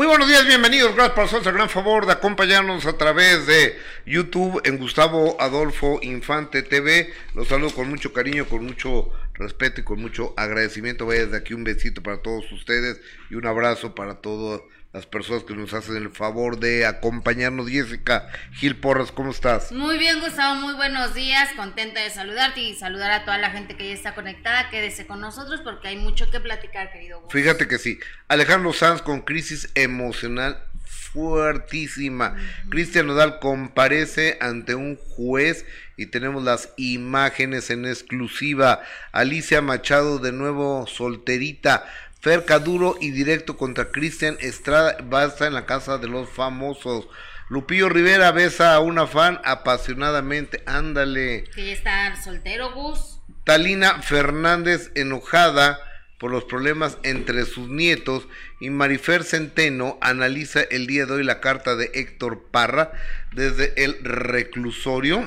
Muy buenos días, bienvenidos. Gracias por hacerse el gran favor de acompañarnos a través de YouTube en Gustavo Adolfo Infante TV. Los saludo con mucho cariño, con mucho respeto y con mucho agradecimiento. Vaya desde aquí un besito para todos ustedes y un abrazo para todas las personas que nos hacen el favor de acompañarnos. Jessica Gil Porras, ¿cómo estás? Muy bien, Gustavo, muy buenos días. Contenta de saludarte y saludar a toda la gente que ya está conectada. Quédese con nosotros porque hay mucho que platicar, querido. Gustavo. Fíjate que sí. Alejandro Sanz con crisis emocional fuertísima. Cristian Nodal comparece ante un juez y tenemos las imágenes en exclusiva. Alicia Machado de nuevo solterita. Ferca duro y directo contra Cristian Estrada va a estar en la casa de los famosos. Lupillo Rivera besa a una fan apasionadamente. Ándale. Que ya está soltero, Gus. Talina Fernández enojada por los problemas entre sus nietos y Marifer Centeno analiza el día de hoy la carta de Héctor Parra desde el reclusorio.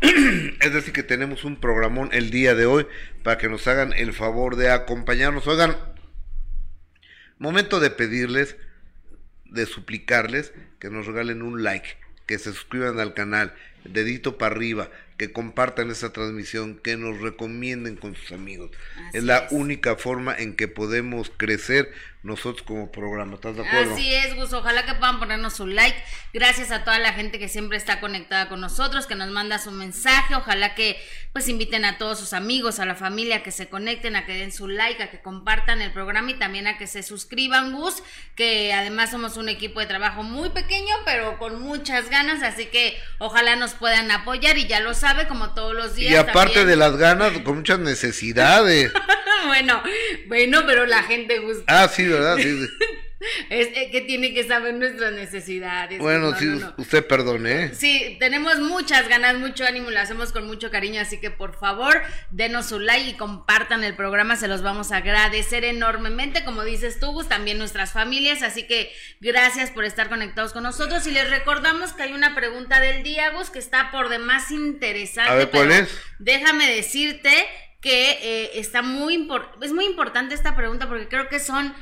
es decir, que tenemos un programón el día de hoy para que nos hagan el favor de acompañarnos. Oigan, momento de pedirles, de suplicarles que nos regalen un like, que se suscriban al canal, dedito para arriba, que compartan esta transmisión, que nos recomienden con sus amigos. es la única forma en que podemos crecer nosotros como programa. ¿Estás de acuerdo? Así es, Gus. Ojalá que puedan ponernos su like. Gracias a toda la gente que siempre está conectada con nosotros, que nos manda su mensaje. Ojalá que pues inviten a todos sus amigos, a la familia, que se conecten, a que den su like, a que compartan el programa y también a que se suscriban, Gus, que además somos un equipo de trabajo muy pequeño, pero con muchas ganas, así que ojalá nos puedan apoyar y ya lo sabe, como todos los días. Y aparte de las ganas, con muchas necesidades. bueno, bueno, pero la gente gusta. Ah, sí, ¿verdad? Sí, Es que tiene que saber nuestras necesidades. Bueno, sí, usted perdone. ¿eh? Sí, tenemos muchas ganas, mucho ánimo, lo hacemos con mucho cariño, así que por favor, denos su like y compartan el programa, se los vamos a agradecer enormemente, como dices tú, Gus, también nuestras familias, así que gracias por estar conectados con nosotros y les recordamos que hay una pregunta del día, Gus, que está por demás interesante. A ver, ¿cuál es? Déjame decirte que eh, está muy es muy importante esta pregunta porque creo que son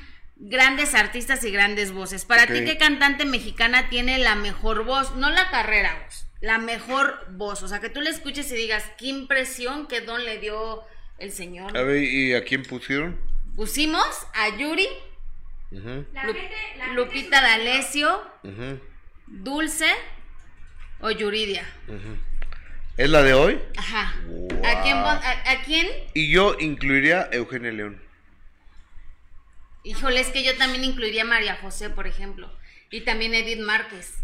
grandes artistas y grandes voces. Para ti, ¿qué cantante mexicana tiene la mejor voz? No la carrera voz, la mejor voz. O sea, que tú le escuches y digas, qué impresión, qué don le dio el señor. A ver, ¿y a quién pusieron? Pusimos a Yuri, Lupita D'Alessio, Dulce o Yuridia. ¿Es la de hoy? Ajá. ¿A, quién, a, quién? Y yo incluiría a Eugenia León. Híjole, es que yo también incluiría a María José, por ejemplo. Y también Edith Márquez.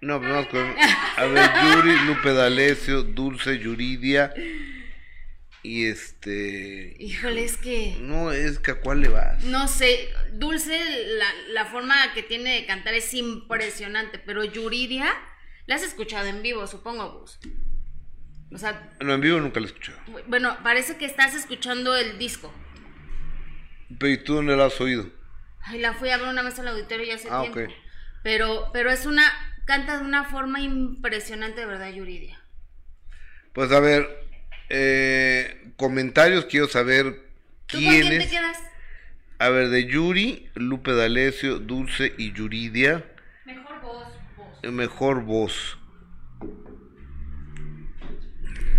No, vamos con. A ver, Yuri, Lupe D'Alessio, Dulce, Yuridia. Y este. Híjole, es que. No, es que a cuál le vas. No sé. Dulce, la, la forma que tiene de cantar es impresionante. Pero Yuridia. La has escuchado en vivo, supongo, Gus. O sea. No, en vivo nunca la he escuchado. Bueno, parece que estás escuchando el disco. Pero ¿y tú dónde la has oído? Ay, la fui a ver una vez al auditorio ya hace ah, tiempo. Pero, pero es una, canta de una forma impresionante, de verdad, Yuridia. Pues a ver, eh, comentarios, quiero saber ¿Tú con quién te quedas? A ver, de Yuri, Lupe D'Alessio, Dulce y Yuridia. Mejor voz, voz. Mejor voz.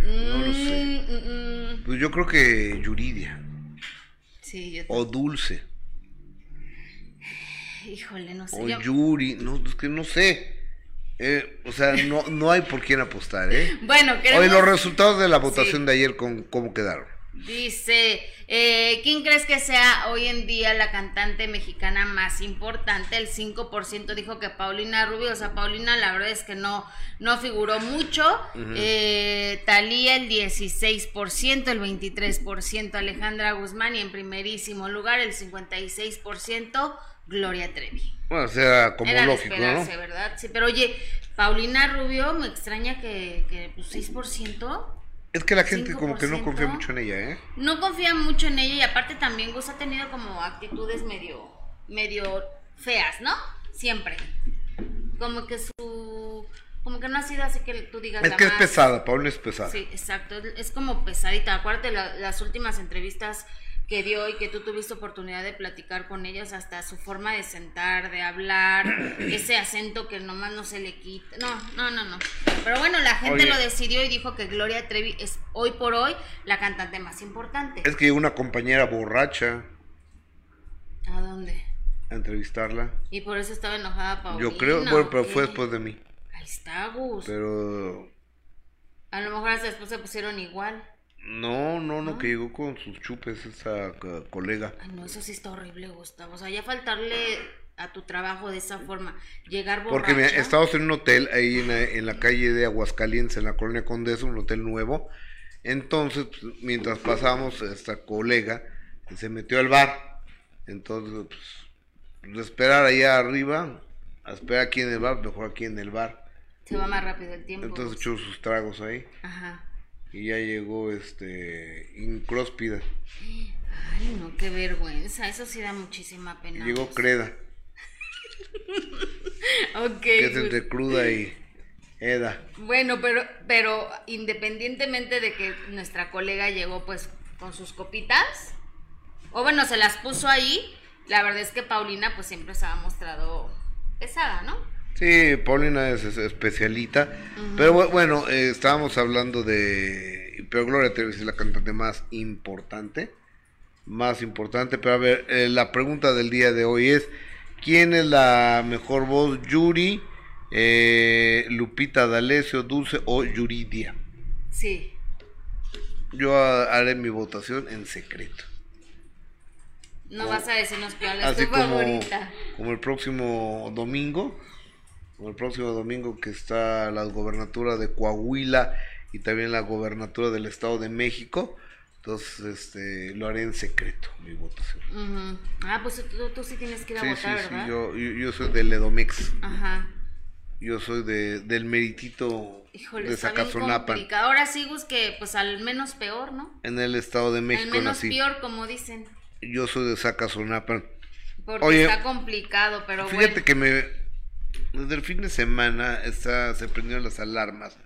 no lo sé. Mm, mm, mm. Pues yo creo que Yuridia o Dulce. Híjole, no sé. O Yuri, no, es que no sé. Eh, o sea, no, no hay por quién apostar, ¿eh? Bueno, queremos... Hoy los resultados de la votación de ayer, con, ¿cómo quedaron? Dice, eh, ¿quién crees que sea hoy en día la cantante mexicana más importante? El 5% dijo que Paulina Rubio, o sea, Paulina la verdad es que no, no figuró mucho. eh, Talía el 16%, el 23% Alejandra Guzmán y en primerísimo lugar el 56% Gloria Trevi. Bueno, o sea, como lógico, ¿no? ¿verdad? Sí, pero oye, Paulina Rubio me extraña que, que pues 6%. Es que la gente como que no confía mucho en ella, ¿eh? No confía mucho en ella y aparte también Gus ha tenido como actitudes medio, medio feas, ¿no? Siempre. Como que su... Como que no ha sido así que tú digas... Es que es pesada, Paula es pesada. Sí, exacto. Es como pesadita. Acuérdate las últimas entrevistas que dio y que tú tuviste oportunidad de platicar con ellas, hasta su forma de sentar, de hablar, ese acento que nomás no se le quita. No, no, no, no. Pero bueno, la gente Oye. lo decidió y dijo que Gloria Trevi es hoy por hoy la cantante más importante. Es que una compañera borracha ¿A dónde? a entrevistarla. Y por eso estaba enojada Paulina. Yo creo, ¿o bueno, pero fue después de mí. Ahí está, Gus. Pero A lo mejor hasta después se pusieron igual. No, no, no, que llegó con sus chupes esa co- colega. Ay, no, eso sí está horrible, Gustavo. O sea, ya faltarle a tu trabajo de esa forma. Llegar borracha. Porque mira, estábamos en un hotel ahí en la, en la calle de Aguascalientes, en la colonia Condesa, un hotel nuevo. Entonces, pues, mientras pasamos, esta colega se metió al bar. Entonces, pues, de esperar allá arriba, a esperar aquí en el bar, mejor aquí en el bar. Se va más rápido el tiempo. Entonces echó sus tragos ahí Ajá. Y ya llegó este incróspida. Ay, no, qué vergüenza. Eso sí da muchísima pena. llegó. Creda, Ok. que es Gus. entre cruda y Eda. Bueno, pero, pero independientemente de que nuestra colega llegó pues con sus copitas, o bueno, se las puso ahí, la verdad es que Paulina pues siempre se ha mostrado pesada, ¿no? Sí, Paulina es, es especialita. Pero bu- bueno, eh, estábamos hablando de. Pero Gloria Trevi es la cantante más importante. Más importante. Pero a ver, eh, la pregunta del día de hoy es: ¿Quién es la mejor voz? ¿Yuri, eh, Lupita D'Alessio, Dulce o Yuridia? Sí. Yo ha- haré mi votación en secreto. No vas a decirnos cuál es tu favorita. como el próximo domingo, como el próximo domingo que está la gobernatura de Coahuila y también la gobernatura del Estado de México, entonces este lo haré en secreto mi votación. Ujú. Ah, pues tú, tú sí tienes que ir a Sí, sí, votar, sí, ¿verdad? yo, yo, yo soy del Edomex, Ajá. yo soy de, del meritito Híjole, de Zacazonapan. Ahora sí, Gus, que pues al menos peor, ¿no? en el Estado de Al México menos nací. peor, como dicen. Yo soy de Zacazonapan. Porque Oye, está complicado, pero Fíjate bueno. que me desde el fin de semana está, se prendieron las alarmas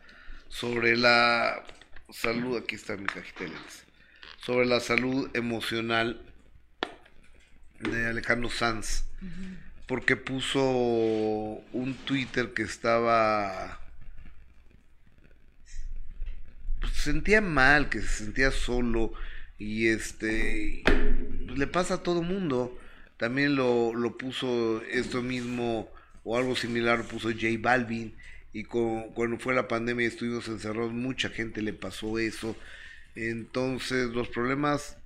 sobre la salud, aquí está mi cajita sobre la salud emocional de Alejandro Sanz, porque puso un Twitter que estaba pues, se sentía mal, que se sentía solo y este pues, le pasa a todo mundo. También lo, lo puso esto mismo o algo similar puso J Balvin y cuando fue la pandemia y estuvimos encerrados mucha gente le pasó eso. Entonces los problemas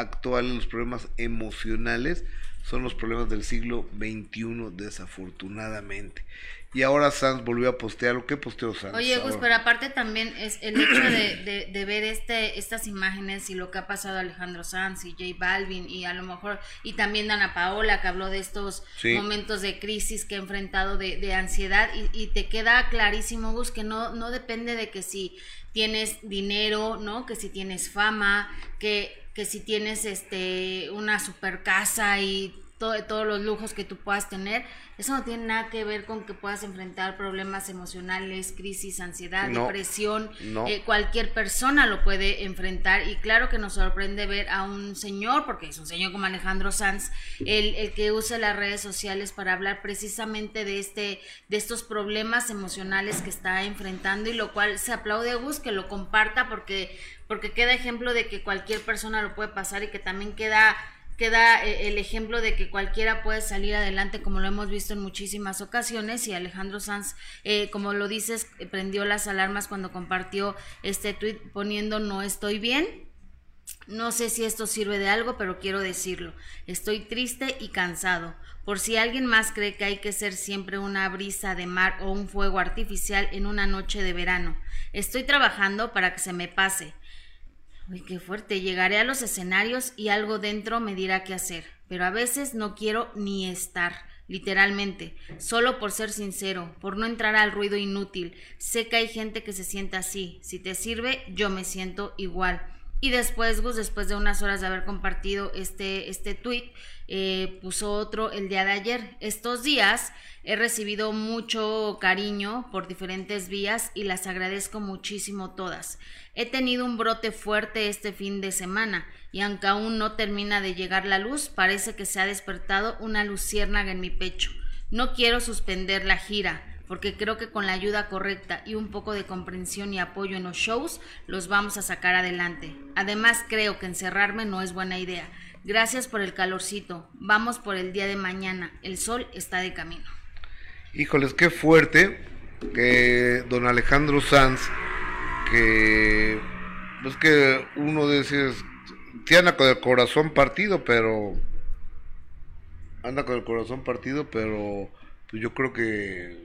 actuales, los problemas emocionales son los problemas del siglo XXI desafortunadamente. Y ahora Sanz volvió a postear lo que posteó Sanz. Oye, Gus, ahora? pero aparte también es el hecho de, de- de ver este, estas imágenes y lo que ha pasado a Alejandro Sanz y J Balvin y a lo mejor, y también Ana Paola que habló de estos Sí. momentos de crisis que ha enfrentado de, de ansiedad y, y te queda clarísimo, Gus, que no, no depende de que si tienes dinero, ¿no? Que si tienes fama, que, que si tienes este una super casa y todo, todos los lujos que tú puedas tener, eso no tiene nada que ver con que puedas enfrentar problemas emocionales, crisis, ansiedad, No, depresión. no. Eh, cualquier persona lo puede enfrentar y claro que nos sorprende ver a un señor, porque es un señor como Alejandro Sanz, el, el que usa las redes sociales para hablar precisamente de este, de estos problemas emocionales que está enfrentando y lo cual se aplaude a Gus que lo comparta porque, porque queda ejemplo de que cualquier persona lo puede pasar y que también queda queda eh, el ejemplo de que cualquiera puede salir adelante como lo hemos visto en muchísimas ocasiones y Alejandro Sanz, eh, como lo dices, prendió las alarmas cuando compartió este tweet poniendo no estoy bien. No sé si esto sirve de algo, pero quiero decirlo. Estoy triste y cansado. Por si alguien más cree que hay que ser siempre una brisa de mar o un fuego artificial en una noche de verano. Estoy trabajando para que se me pase. Uy, qué fuerte. Llegaré a los escenarios y algo dentro me dirá qué hacer. Pero a veces no quiero ni estar, literalmente. Solo por ser sincero, por no entrar al ruido inútil. Sé que hay gente que se siente así. Si te sirve, yo me siento igual. Y después, Gus, después de unas horas de haber compartido este, este tweet, eh, puso otro el día de ayer. Estos días he recibido mucho cariño por diferentes vías y las agradezco muchísimo todas. He tenido un brote fuerte este fin de semana y aunque aún no termina de llegar la luz, parece que se ha despertado una luciérnaga en mi pecho. No quiero suspender la gira porque creo que con la ayuda correcta y un poco de comprensión y apoyo en los shows los vamos a sacar adelante. Además creo que encerrarme no es buena idea. Gracias por el calorcito. Vamos por el día de mañana. El sol está de camino. Híjoles, qué fuerte que don Alejandro Sanz, que es que uno dice, anda con el corazón partido, pero anda con el corazón partido, pero pues yo creo que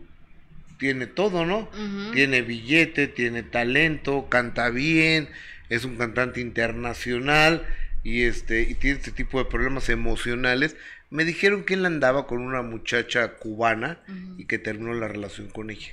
tiene todo, ¿no? Tiene billete, tiene talento, canta bien, es un cantante internacional y este y tiene este tipo de problemas emocionales. Me dijeron que él andaba con una muchacha cubana y que terminó la relación con ella.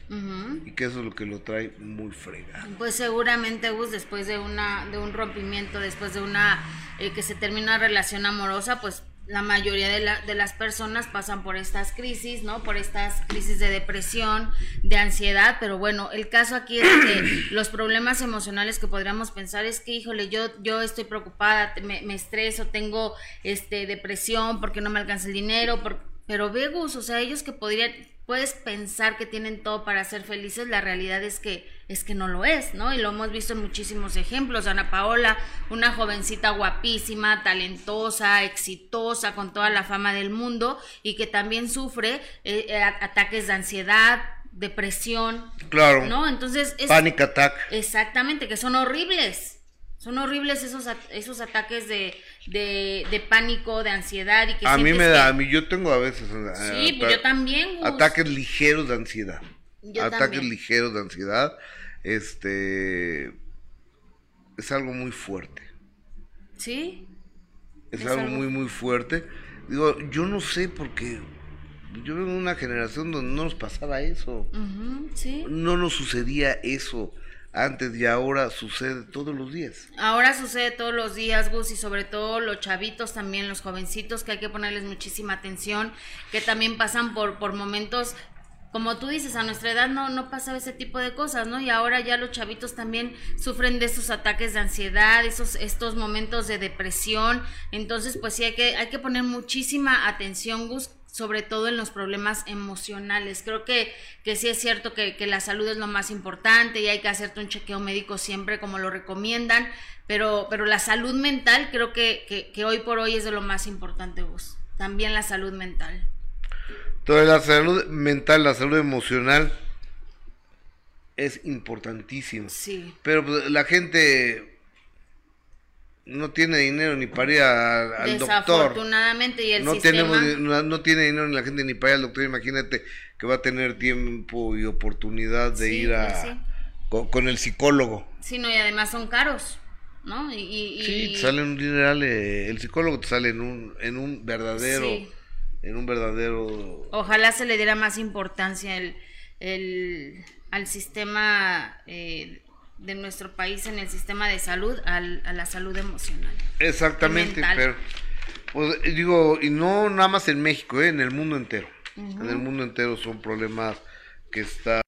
Y que eso es lo que lo trae muy fregado. Pues seguramente, Gus, después de una de un rompimiento, después de una eh, que se termina una relación amorosa, pues la mayoría de, la, de, las personas pasan por estas crisis, ¿no? Por estas crisis de depresión, de ansiedad, pero bueno, el caso aquí es que los problemas emocionales que podríamos pensar es que, híjole, yo, yo estoy preocupada, me, me estreso, tengo este, depresión porque no me alcanza el dinero, pero Vegus, o sea, ellos que podrían, puedes pensar que tienen todo para ser felices, la realidad es que es que no lo es, ¿no? Y lo hemos visto en muchísimos ejemplos. Ana Paola, una jovencita guapísima, talentosa, exitosa, con toda la fama del mundo y que también sufre eh, eh, ataques de ansiedad, depresión. Claro. ¿No? Entonces es panic attack. Exactamente, que son horribles. Son horribles esos, esos ataques de, de, pánico, de ansiedad y que A mí me da, a mí yo tengo a veces... Sí, pues yo también. Ataques ligeros de ansiedad. ataques ligeros de ansiedad. Este... Es algo muy fuerte. Sí. Es, algo, muy, muy fuerte. Digo, yo no sé porque yo vengo de una generación donde no nos pasaba eso. sí. No nos sucedía eso antes y ahora sucede todos los días. Ahora sucede todos los días, Gus, y sobre todo los chavitos también, los jovencitos, que hay que ponerles muchísima atención, que también pasan por, por momentos como tú dices, a nuestra edad no, no pasaba ese tipo de cosas, ¿no? Y ahora ya los chavitos también sufren de esos ataques de ansiedad, esos, estos momentos de depresión. Entonces, pues sí, hay que, hay que poner muchísima atención, Gus, sobre todo en los problemas emocionales. Creo que, que sí es cierto que, la salud es lo más importante y hay que hacerte un chequeo médico siempre como lo recomiendan, pero, pero la salud mental creo que, que, hoy por hoy es de lo más importante, vos. También la salud mental. Toda la salud mental, la salud emocional es importantísima. Sí. Pero pues, la gente no tiene dinero ni para ir al doctor. Desafortunadamente, y el no sistema... Tenemos, no, tiene dinero ni la gente ni para ir al doctor. Imagínate que va a tener tiempo y oportunidad de ir a con, el psicólogo. Sí, no, y además son caros, ¿no? Y, sí, te sale un dineral, eh, el psicólogo te sale en un, en un verdadero... En un verdadero... Ojalá se le diera más importancia el, el, al sistema... Eh, de nuestro país en el sistema de salud a la salud emocional. Exactamente, pero pues, digo, y no nada más en México, ¿eh? en el mundo entero. En el mundo entero son problemas que están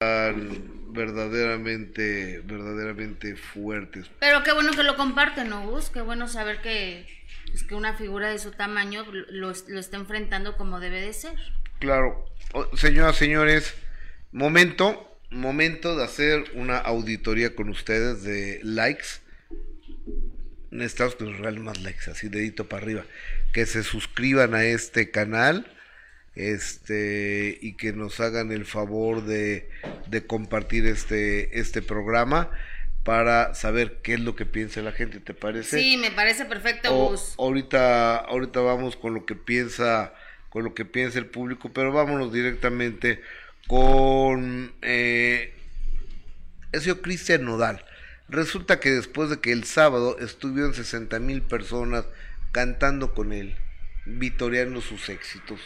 verdaderamente, verdaderamente fuertes. Pero qué bueno que lo comparten, ¿no, Gus? Qué bueno saber que, pues, que una figura de su tamaño lo, lo está enfrentando como debe de ser. Claro. Señoras, señores, momento momento de hacer una auditoría con ustedes de likes. Necesitamos que nos regalen más likes, así dedito para arriba. Que se suscriban a este canal este y que nos hagan el favor de, de compartir este, este programa para saber qué es lo que piensa la gente, ¿te parece? Sí, me parece perfecto, Ahorita, ahorita vamos con lo que piensa, con lo que piensa el público, pero vámonos directamente con eh, ese Cristian Nodal. Resulta que después de que el sábado estuvieron 60 mil personas cantando con él, vitoreando sus éxitos,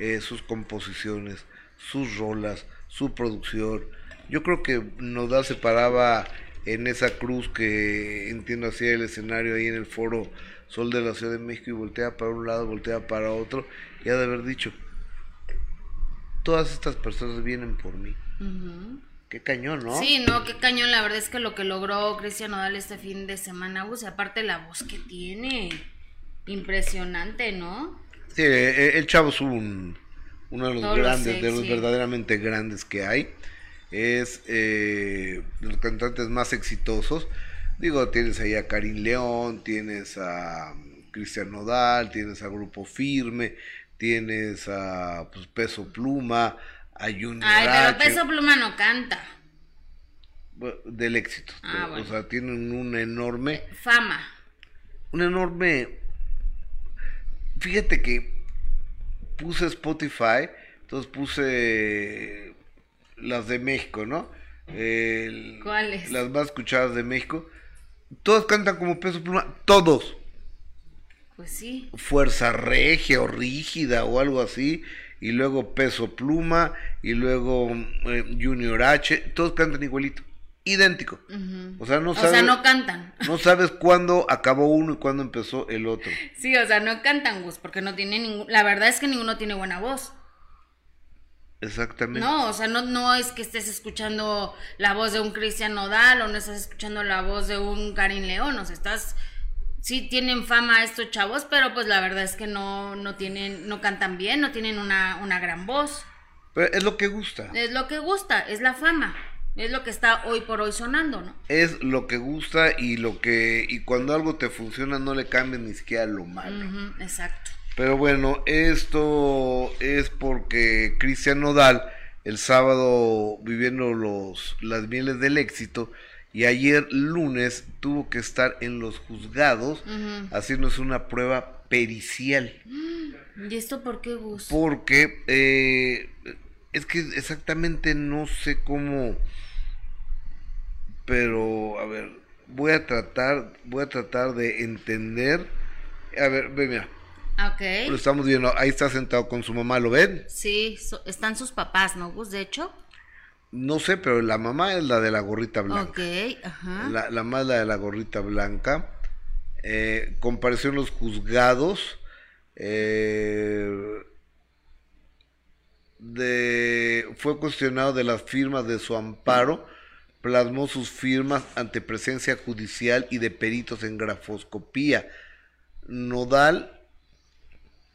eh, sus composiciones, sus rolas, su producción. Yo creo que Nodal se paraba en esa cruz que entiendo así el escenario ahí en el foro Sol de la Ciudad de México y voltea para un lado, voltea para otro, y ha de haber dicho, todas estas personas vienen por mí. Qué cañón, ¿no? Sí, no, qué cañón. La verdad es que lo que logró Cristian Nodal este fin de semana, Gus, y aparte la voz que tiene, impresionante, ¿no? Sí, e, e, el chavo es un, uno de los grandes, de los verdaderamente grandes que hay. Es eh, de los cantantes más exitosos. Digo, tienes ahí a Karim León, tienes a Cristian Nodal, tienes a Grupo Firme, tienes a pues, Peso Pluma, a Junior Ay, pero Peso Pluma no canta. Del éxito. Ah, o sea, tienen un enorme... Fama. Un enorme... Fíjate que puse Spotify, entonces puse las de México, ¿no? ¿Cuáles? Las más escuchadas de México. Todos cantan como peso pluma, todos. Pues sí. Fuerza regia o rígida o algo así. Y luego peso pluma. Y luego eh, Junior H. Todos cantan igualito. Idéntico. O sea, no sabes. O sea, no cantan. No sabes cuándo acabó uno y cuándo empezó el otro. Sí, o sea, no cantan, Gus, porque no tiene ningún. La verdad es que ninguno tiene buena voz. Exactamente. No, o sea, no, no es que estés escuchando la voz de un Cristian Nodal o no estás escuchando la voz de un Karim León, o sea, estás sí tienen fama estos chavos, pero pues la verdad es que no, no tienen, no cantan bien, no tienen una, una gran voz. Pero es lo que gusta. Es lo que gusta, es la fama. Es lo que está hoy por hoy sonando, ¿no? Es lo que gusta y lo que y cuando algo te funciona no le cambies ni siquiera lo malo. exacto. Pero bueno, esto es porque Cristian Nodal el sábado viviendo los, las mieles del éxito y ayer lunes tuvo que estar en los juzgados haciéndose una prueba pericial. ¿Y esto por qué, Gus? Porque eh, es que exactamente no sé cómo, pero a ver, voy a tratar, voy a tratar de entender. A ver, ve, mira. Ok. Lo estamos viendo, ahí está sentado con su mamá, ¿lo ven? Sí, están sus papás, ¿no, Gus? De hecho. No sé, pero la mamá es la de la gorrita blanca. Ok, ajá. La, la mamá es la de la gorrita blanca. Eh, compareció en los juzgados. Eh, de, fue cuestionado de las firmas de su amparo. Plasmó sus firmas ante presencia judicial y de peritos en grafoscopía. Nodal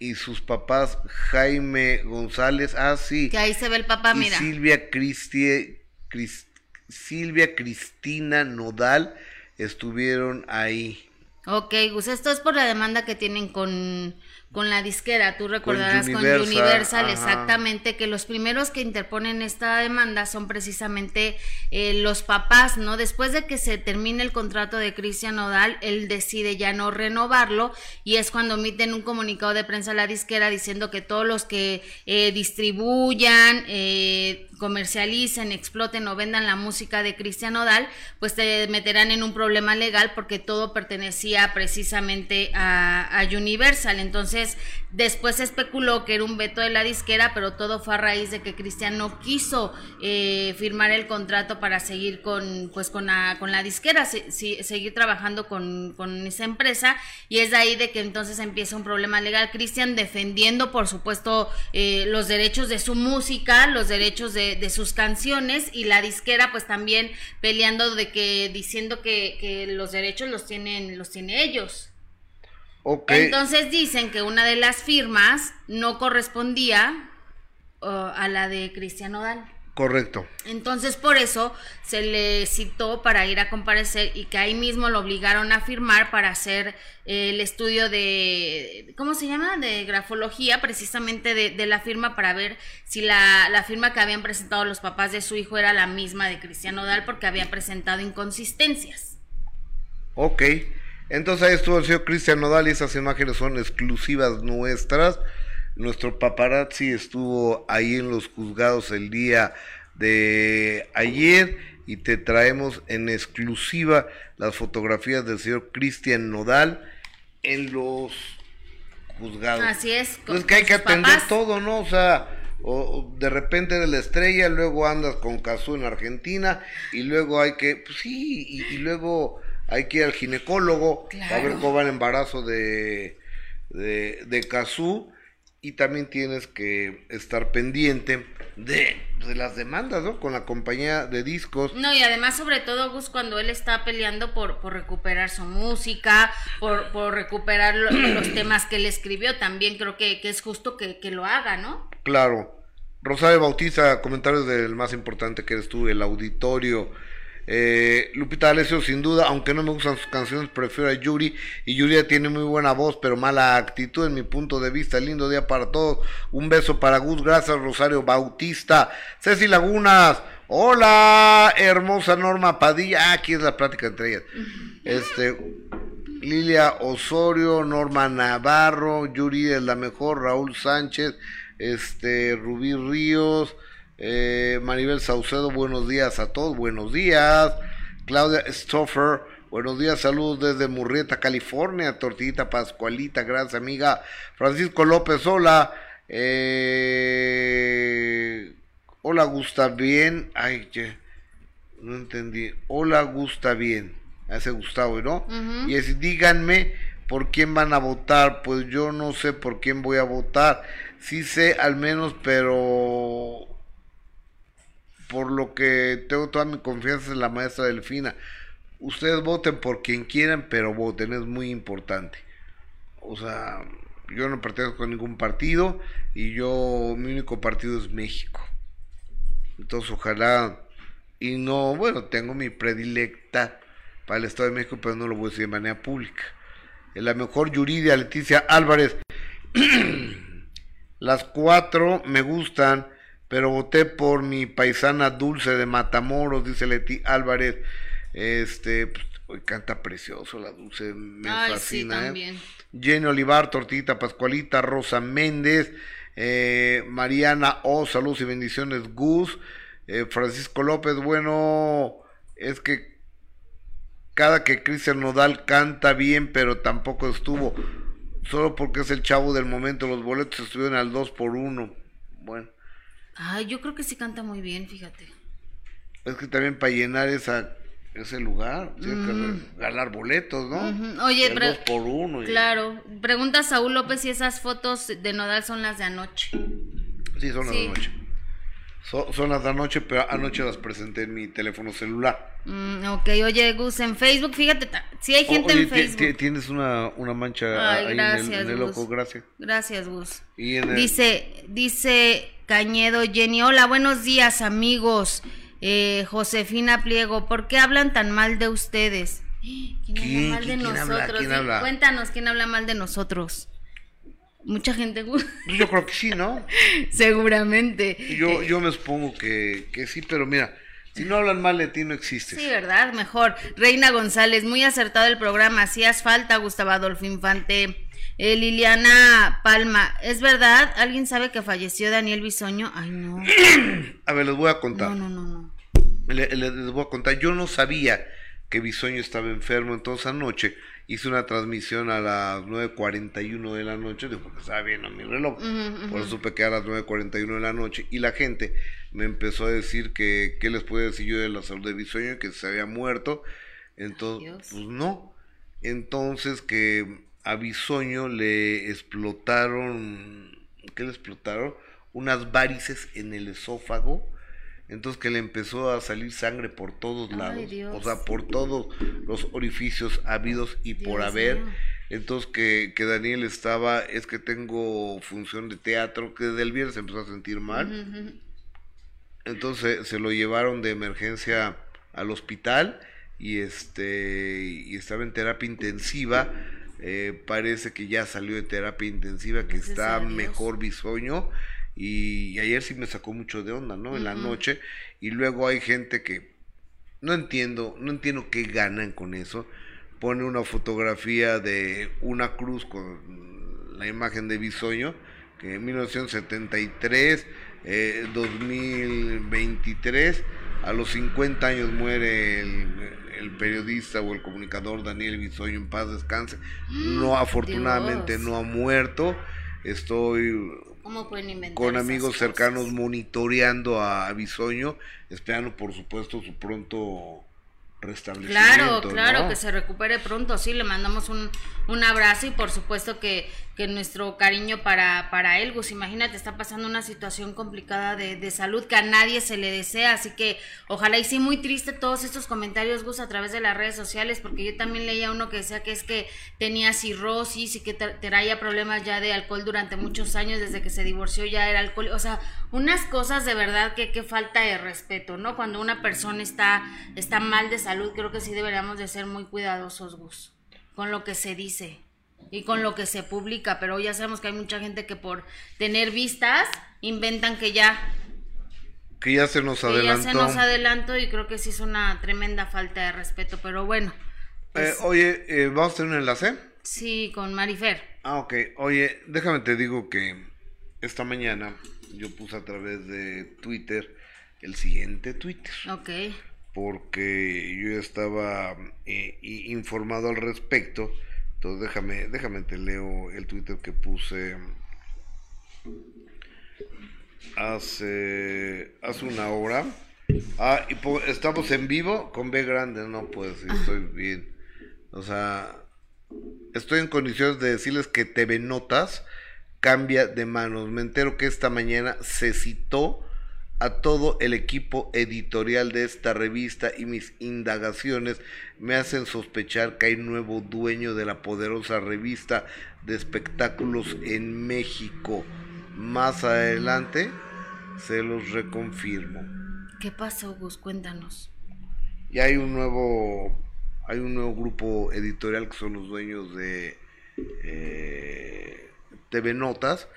y sus papás Jaime González, ah sí. Que ahí se ve el papá, y mira. Silvia Cristie, Silvia Cristina Nodal estuvieron ahí. Ok, Gus, esto es por la demanda que tienen con con la disquera, tú recordarás con Universal, exactamente, que los primeros que interponen esta demanda son precisamente eh, los papás, ¿no? Después de que se termine el contrato de Cristian Nodal, él decide ya no renovarlo y es cuando emiten un comunicado de prensa a la disquera diciendo que todos los que eh, distribuyan, eh, comercialicen, exploten o vendan la música de Cristian Nodal, pues te meterán en un problema legal porque todo pertenecía precisamente a, a Universal. Entonces, después se especuló que era un veto de la disquera, pero todo fue a raíz de que Cristian no quiso eh, firmar el contrato para seguir con, pues, con, la, con la disquera, seguir trabajando con, con esa empresa, y es de ahí de que entonces empieza un problema legal. Cristian defendiendo, por supuesto, eh, los derechos de su música, los derechos de de, sus canciones y la disquera pues también peleando de que diciendo que, que los derechos los tienen los tiene ellos. Entonces dicen que una de las firmas no correspondía uh, a la de Cristian Odal. Correcto. Entonces por eso se le citó para ir a comparecer y que ahí mismo lo obligaron a firmar para hacer eh, el estudio de, ¿cómo se llama? De grafología, precisamente de, la firma para ver si la, la, firma que habían presentado los papás de su hijo era la misma de Cristiano Dal porque había presentado inconsistencias. Ok, entonces ahí estuvo el señor Cristian Nodal y esas imágenes son exclusivas nuestras. Nuestro paparazzi estuvo ahí en los juzgados el día de ayer y te traemos en exclusiva las fotografías del señor Cristian Nodal en los juzgados. Así es. Pues que hay que atender todo, ¿no? O sea, o de repente eres la estrella, luego andas con Cazú en Argentina y luego hay que, pues sí, y, luego hay que ir al ginecólogo a ver cómo va el embarazo de, de, de Cazú y también tienes que estar pendiente de, las demandas, ¿no? Con la compañía de discos. No, y además, sobre todo, Gus, cuando él está peleando por, por recuperar su música, por, por recuperar los temas que él escribió, también creo que, que es justo que, que, lo haga, ¿no? Claro. Rosario Bautista, comentarios del más importante que eres tú, el auditorio. Eh, Lupita Alessio, sin duda, aunque no me gustan sus canciones, prefiero a Yuri. Y Yuri tiene muy buena voz, pero mala actitud en mi punto de vista. Lindo día para todos. Un beso para Gus. Gracias, Rosario Bautista. Ceci Lagunas. Hola, hermosa Norma Padilla. Ah, aquí es la plática entre ellas. Este. Lilia Osorio, Norma Navarro, Yuri es la mejor, Raúl Sánchez, este, Rubí Ríos, eh, Maribel Saucedo, buenos días a todos, buenos días. Claudia Stoffer, buenos días, saludos desde Murrieta, California. Tortillita Pascualita, gracias amiga. Francisco López, hola. Eh, hola, gusta bien. Ay, no entendí. Hola, gusta bien. Ese Gustavo, ¿no? Y es, díganme por quién van a votar. Pues yo no sé por quién voy a votar. Sí sé al menos, pero por lo que tengo toda mi confianza en la maestra Delfina. Ustedes voten por quien quieran, pero voten, es muy importante. O sea, yo no pertenezco a ningún partido y yo, mi único partido es México. Entonces, ojalá, y no, bueno, tengo mi predilecta para el Estado de México, pero no lo voy a decir de manera pública. La mejor Yuridia, Leticia Álvarez. Las cuatro me gustan pero voté por mi paisana Dulce de Matamoros, dice Leti Álvarez. Este, pues, hoy canta precioso la Dulce, me fascina. ¿eh? Jenny Olivar, Tortita Pascualita, Rosa Méndez, eh, Mariana O, saludos y bendiciones, Gus, eh, Francisco López, bueno, es que cada que Cristian Nodal canta bien, pero tampoco estuvo, solo porque es el chavo del momento, los boletos estuvieron al 2 por 1 Bueno. Ay, yo creo que sí canta muy bien, fíjate. Es que también para llenar esa ese lugar, tienes que mm. ganar boletos, ¿no? Oye, pero por uno. Claro. Pregunta Saúl López si esas fotos de Nodal son las de anoche. Sí, son las de anoche. son las de anoche, pero anoche las presenté en mi teléfono celular. Mm, ok, oye, Gus, en Facebook, fíjate, si hay gente en Facebook. Tienes una, una mancha ahí en el, en ojo, gracias. Gracias, Gus. Dice, dice Cañedo, Jenny, hola, buenos días amigos. Eh, Josefina Pliego, ¿por qué hablan tan mal de ustedes? ¿Quién, habla mal de nosotros? Cuéntanos, ¿quién habla mal de nosotros? Mucha gente. Pues yo creo que sí, ¿no? Seguramente. Yo, yo me supongo que, que sí, pero mira, si no hablan mal de ti, no existe. Sí, ¿verdad? Mejor. Reina González, muy acertado el programa. Hacías falta, Gustavo Adolfo Infante. Eh, Liliana Palma, ¿es verdad? ¿Alguien sabe que falleció Daniel Bisoño? Ay, no. A ver, les voy a contar. No, no, no, no. Les, voy a contar. Yo no sabía que Bisoño estaba enfermo, entonces anoche hice una transmisión a las 9.41 de la noche, porque estaba bien a mi reloj, por eso supe que a las 9.41 de la noche, y la gente me empezó a decir que qué les puede decir yo de la salud de Bisoño, que se había muerto, entonces, pues no, entonces que a Bisoño le explotaron, ¿qué le explotaron? Unas varices en el esófago, entonces que le empezó a salir sangre por todos lados, o sea, por todos los orificios habidos y por haber. Entonces que, que, Daniel estaba, es que tengo función de teatro, que desde el viernes empezó a sentir mal. Entonces se lo llevaron de emergencia al hospital y este y estaba en terapia intensiva eh, parece que ya salió de terapia intensiva, que está mejor bisoño. Y, ayer sí me sacó mucho de onda, ¿no? En la noche. Y luego hay gente que no entiendo, no entiendo qué ganan con eso. Pone una fotografía de una cruz con la imagen de bisoño, que en 1973, 2023, eh, a los 50 años muere el, el periodista o el comunicador Daniel Bisoño en paz descanse. No, afortunadamente no ha muerto. Estoy ¿Cómo pueden inventar con amigos cercanos monitoreando a Bisoño, esperando por supuesto su pronto restablecimiento. Claro, claro, ¿no? que se recupere pronto, sí, le mandamos un, un abrazo y por supuesto que, que nuestro cariño para, para él, Gus, imagínate, está pasando una situación complicada de, de salud que a nadie se le desea, así que ojalá y sí, muy triste todos estos comentarios, Gus, a través de las redes sociales, porque yo también leía uno que decía que es que tenía cirrosis y que tra- traía problemas ya de alcohol durante muchos años, desde que se divorció ya era alcohol, o sea, unas cosas de verdad que, que falta de respeto, ¿no? Cuando una persona está, está mal de salud, creo que sí deberíamos de ser muy cuidadosos, Gus, con lo que se dice y con lo que se publica, pero ya sabemos que hay mucha gente que por tener vistas inventan que ya, Que ya se nos que ya adelantó. se nos adelantó y creo que sí es una tremenda falta de respeto, pero bueno, Eh, pues, oye, eh, ¿vamos a tener un enlace? sí, con Marifer. Ah, ok. Oye, déjame te digo que esta mañana yo puse a través de Twitter el siguiente Twitter. Ok, porque yo ya estaba eh, informado al respecto. Entonces déjame, déjame te leo el Twitter que puse hace, hace una hora. Ah, y po- estamos en vivo con B grande, no pues sí, estoy bien. O sea, estoy en condiciones de decirles que TV Notas cambia de manos. Me entero que esta mañana se citó a todo el equipo editorial de esta revista y mis indagaciones me hacen sospechar que hay nuevo dueño de la poderosa revista de espectáculos en México. Más adelante se los reconfirmo. ¿qué pasó, Gus? Cuéntanos. Y hay un nuevo hay un nuevo grupo editorial que son los dueños de eh, TV Notas,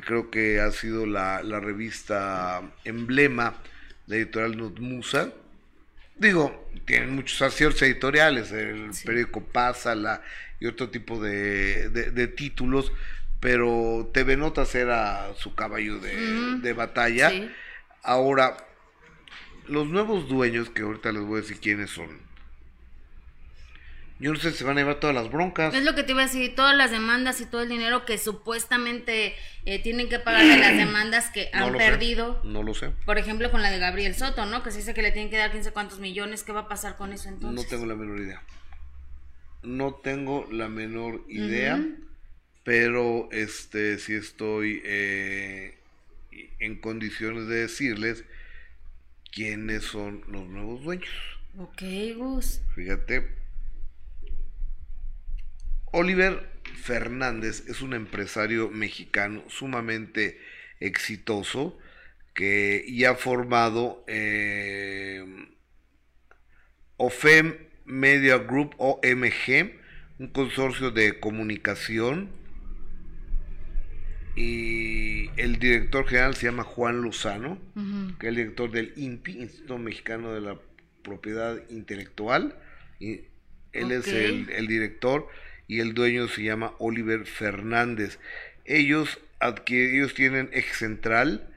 que creo que ha sido la, la revista emblema de editorial Notmusa. Digo, tienen muchos aciertos editoriales, el Sí. periódico Pásala y otro tipo de, de- de títulos, pero TV Notas era su caballo de, de batalla. Sí. Ahora, los nuevos dueños, que ahorita les voy a decir quiénes son, yo no sé si se van a llevar todas las broncas. Es lo que te iba a decir, todas las demandas y todo el dinero que supuestamente eh, tienen que pagar de las demandas que No han lo sé, perdido. No lo sé. Por ejemplo, con la de Gabriel Soto, ¿no? Que se dice que le tienen que dar 15 cuantos millones. ¿Qué va a pasar con eso entonces? No tengo la menor idea. No tengo la menor idea, pero este sí estoy eh, en condiciones de decirles quiénes son los nuevos dueños. Ok, Gus. Fíjate. Oliver Fernández es un empresario mexicano sumamente exitoso que ya ha formado eh, OFEM Media Group OMG, un consorcio de comunicación. Y el director general se llama Juan Lozano que es el director del INPI, Instituto Mexicano de la Propiedad Intelectual. Y él es el director y el dueño se llama Oliver Fernández. Ellos, ellos tienen Eje Central,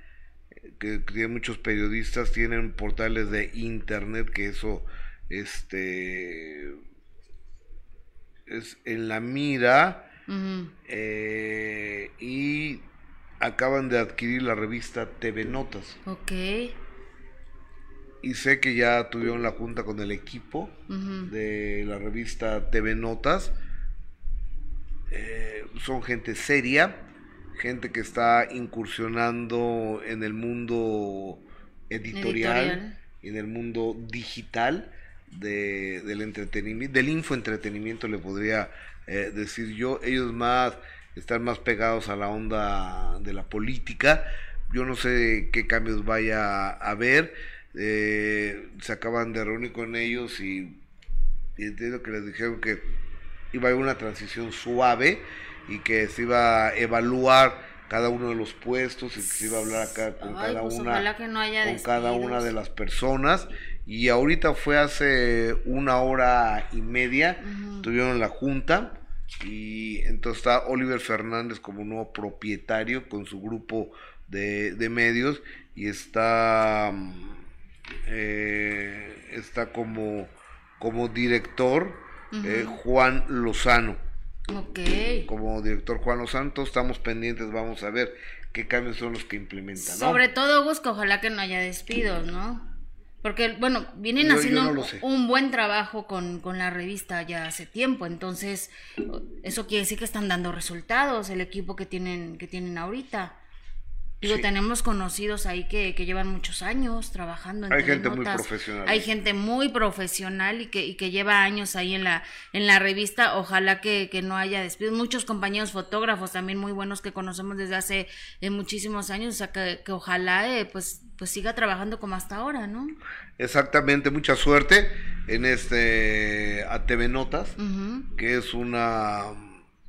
eh, que, que tiene muchos periodistas, tienen portales de internet, que eso este es en la mira. Eh, y acaban de adquirir la revista TV Notas. Ok. Y sé que ya tuvieron la junta con el equipo de la revista TV Notas. Eh, son gente seria, gente que está incursionando en el mundo editorial, Editorial. y en el mundo digital de, del entretenimiento, del infoentretenimiento le podría eh, decir yo. Ellos más están más pegados a la onda de la política. Yo no sé qué cambios vaya a haber. Eh, se acaban de reunir con ellos y, y entiendo que les dijeron que iba a haber una transición suave y que se iba a evaluar cada uno de los puestos y que se iba a hablar acá con Ay, cada pues una ojalá que no haya con cada una de las personas y ahorita fue hace una hora y media Ujú. tuvieron la junta y entonces está Oliver Fernández como nuevo propietario con su grupo de, de medios y está mm, eh, está como como director eh. Juan Lozano Ok. Como director Juan Los Santos, estamos pendientes, vamos a ver qué cambios son los que implementan. ¿no? Sobre todo, que ojalá que no haya despidos, ¿no? Porque, bueno, vienen Yo- yo haciendo no un buen trabajo con, con la revista ya hace tiempo, entonces eso quiere decir que están dando resultados el equipo que tienen, que tienen ahorita. Digo, Sí. tenemos conocidos ahí que, que llevan muchos años trabajando en Hay gente muy profesional. Hay gente muy profesional y que, y que lleva años ahí en la, en la revista. Ojalá que, que no haya despidos. Muchos compañeros fotógrafos también muy buenos que conocemos desde hace eh, muchísimos años. O sea, que, que ojalá eh, pues, pues siga trabajando como hasta ahora, ¿no? Exactamente, mucha suerte en este ATV Notas, que es una,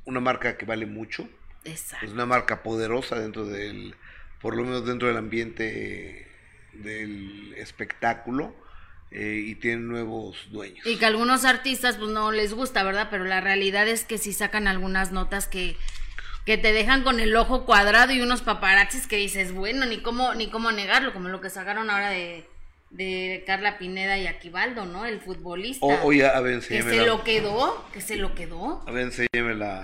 una marca que vale mucho. Exacto. Es una marca poderosa dentro del, por lo menos dentro del ambiente del espectáculo eh, y tiene nuevos dueños. Y que a algunos artistas pues no les gusta, ¿verdad? Pero la realidad es que sí sacan algunas notas que, que te dejan con el ojo cuadrado y unos paparazzis que dices, bueno, ni cómo, ni cómo negarlo, como lo que sacaron ahora de, de Carla Pineda y Aquivaldo, ¿no? El futbolista. O- oye, a ver, que se la, lo quedó, que se lo quedó. a ver, enséñame la,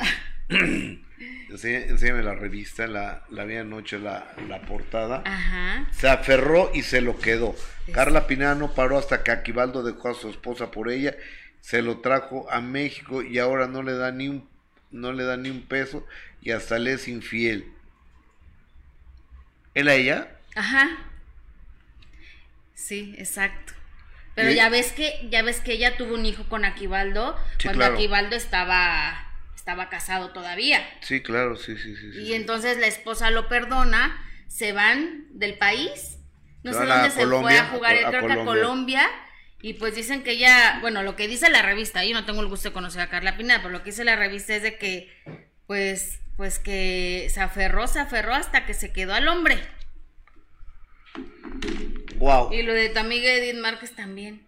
enséñame, la revista, la, la vi anoche, la, la portada. Ajá. Se aferró y se lo quedó. Carla Pineda no paró hasta que Aquivaldo dejó a su esposa por ella, se lo trajo a México y ahora no le da ni un, no le da ni un peso y hasta le es infiel. ¿Él a ella? Ajá. Sí, exacto. Pero Y- ya ves que, ya ves que ella tuvo un hijo con Aquivaldo Sí, cuando claro. Aquivaldo estaba, estaba casado todavía. Sí, claro, sí, sí, sí. Y sí. entonces la esposa lo perdona, se van del país, no Se sé dónde se fue a jugar, a- a creo que a Colombia. Y pues dicen que ella, bueno, lo que dice la revista, yo no tengo el gusto de conocer a Carla Pineda, pero lo que dice la revista es de que, pues, pues que se aferró, se aferró hasta que se quedó al hombre. Wow. Y lo de tu amiga Edith Márquez también,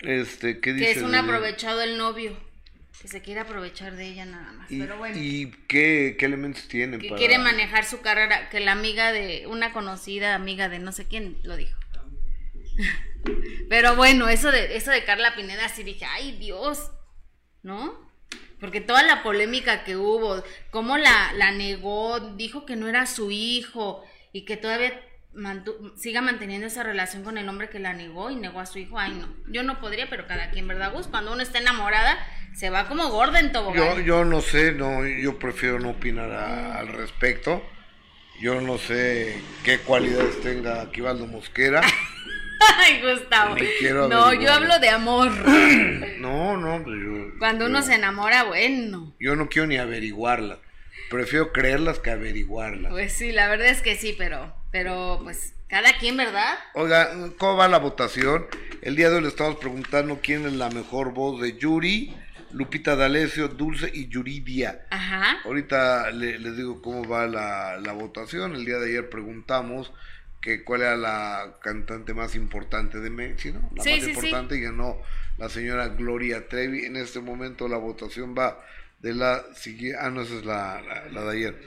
Este, ¿qué dice? que es un aprovechado el novio, que se quiere aprovechar de ella nada más, ¿Y, pero bueno. ¿y qué, qué elementos tienen que para- quiere manejar su carrera, que la amiga de, una conocida amiga de no sé quién lo dijo. Pero bueno, eso de, eso de Carla Pineda sí dije, ay Dios, ¿no? Porque toda la polémica que hubo, cómo la, la negó, dijo que no era su hijo y que todavía mantu- siga manteniendo esa relación con el hombre que la negó y negó a su hijo, ay no, yo no podría, pero cada quien, ¿verdad, Gus? Cuando uno está enamorada, se va como gorda en tobogán. Yo, yo no sé, no, yo prefiero no opinar a- al respecto. Yo no sé qué cualidades tenga Aquivaldo Mosquera. Ay, Gustavo. No, yo hablo de amor. No, no, pues yo, Cuando uno yo- se enamora, bueno. yo no quiero ni averiguarlas. Prefiero creerlas que averiguarlas. Pues sí, la verdad es que sí, pero, pero pues cada quien, ¿verdad? Oiga, ¿cómo va la votación? El día de hoy le estamos preguntando quién es la mejor voz de Yuri, Lupita D'Alessio, Dulce y Yuridia. Ajá. Ahorita le- les digo cómo va la, la votación. El día de ayer preguntamos que cuál era la cantante más importante de México, ¿no? La Sí, más sí, sí. importante y ganó la señora Gloria Trevi. En este momento la votación va de la siguiente... Ah, no, esa es la, la- la de ayer.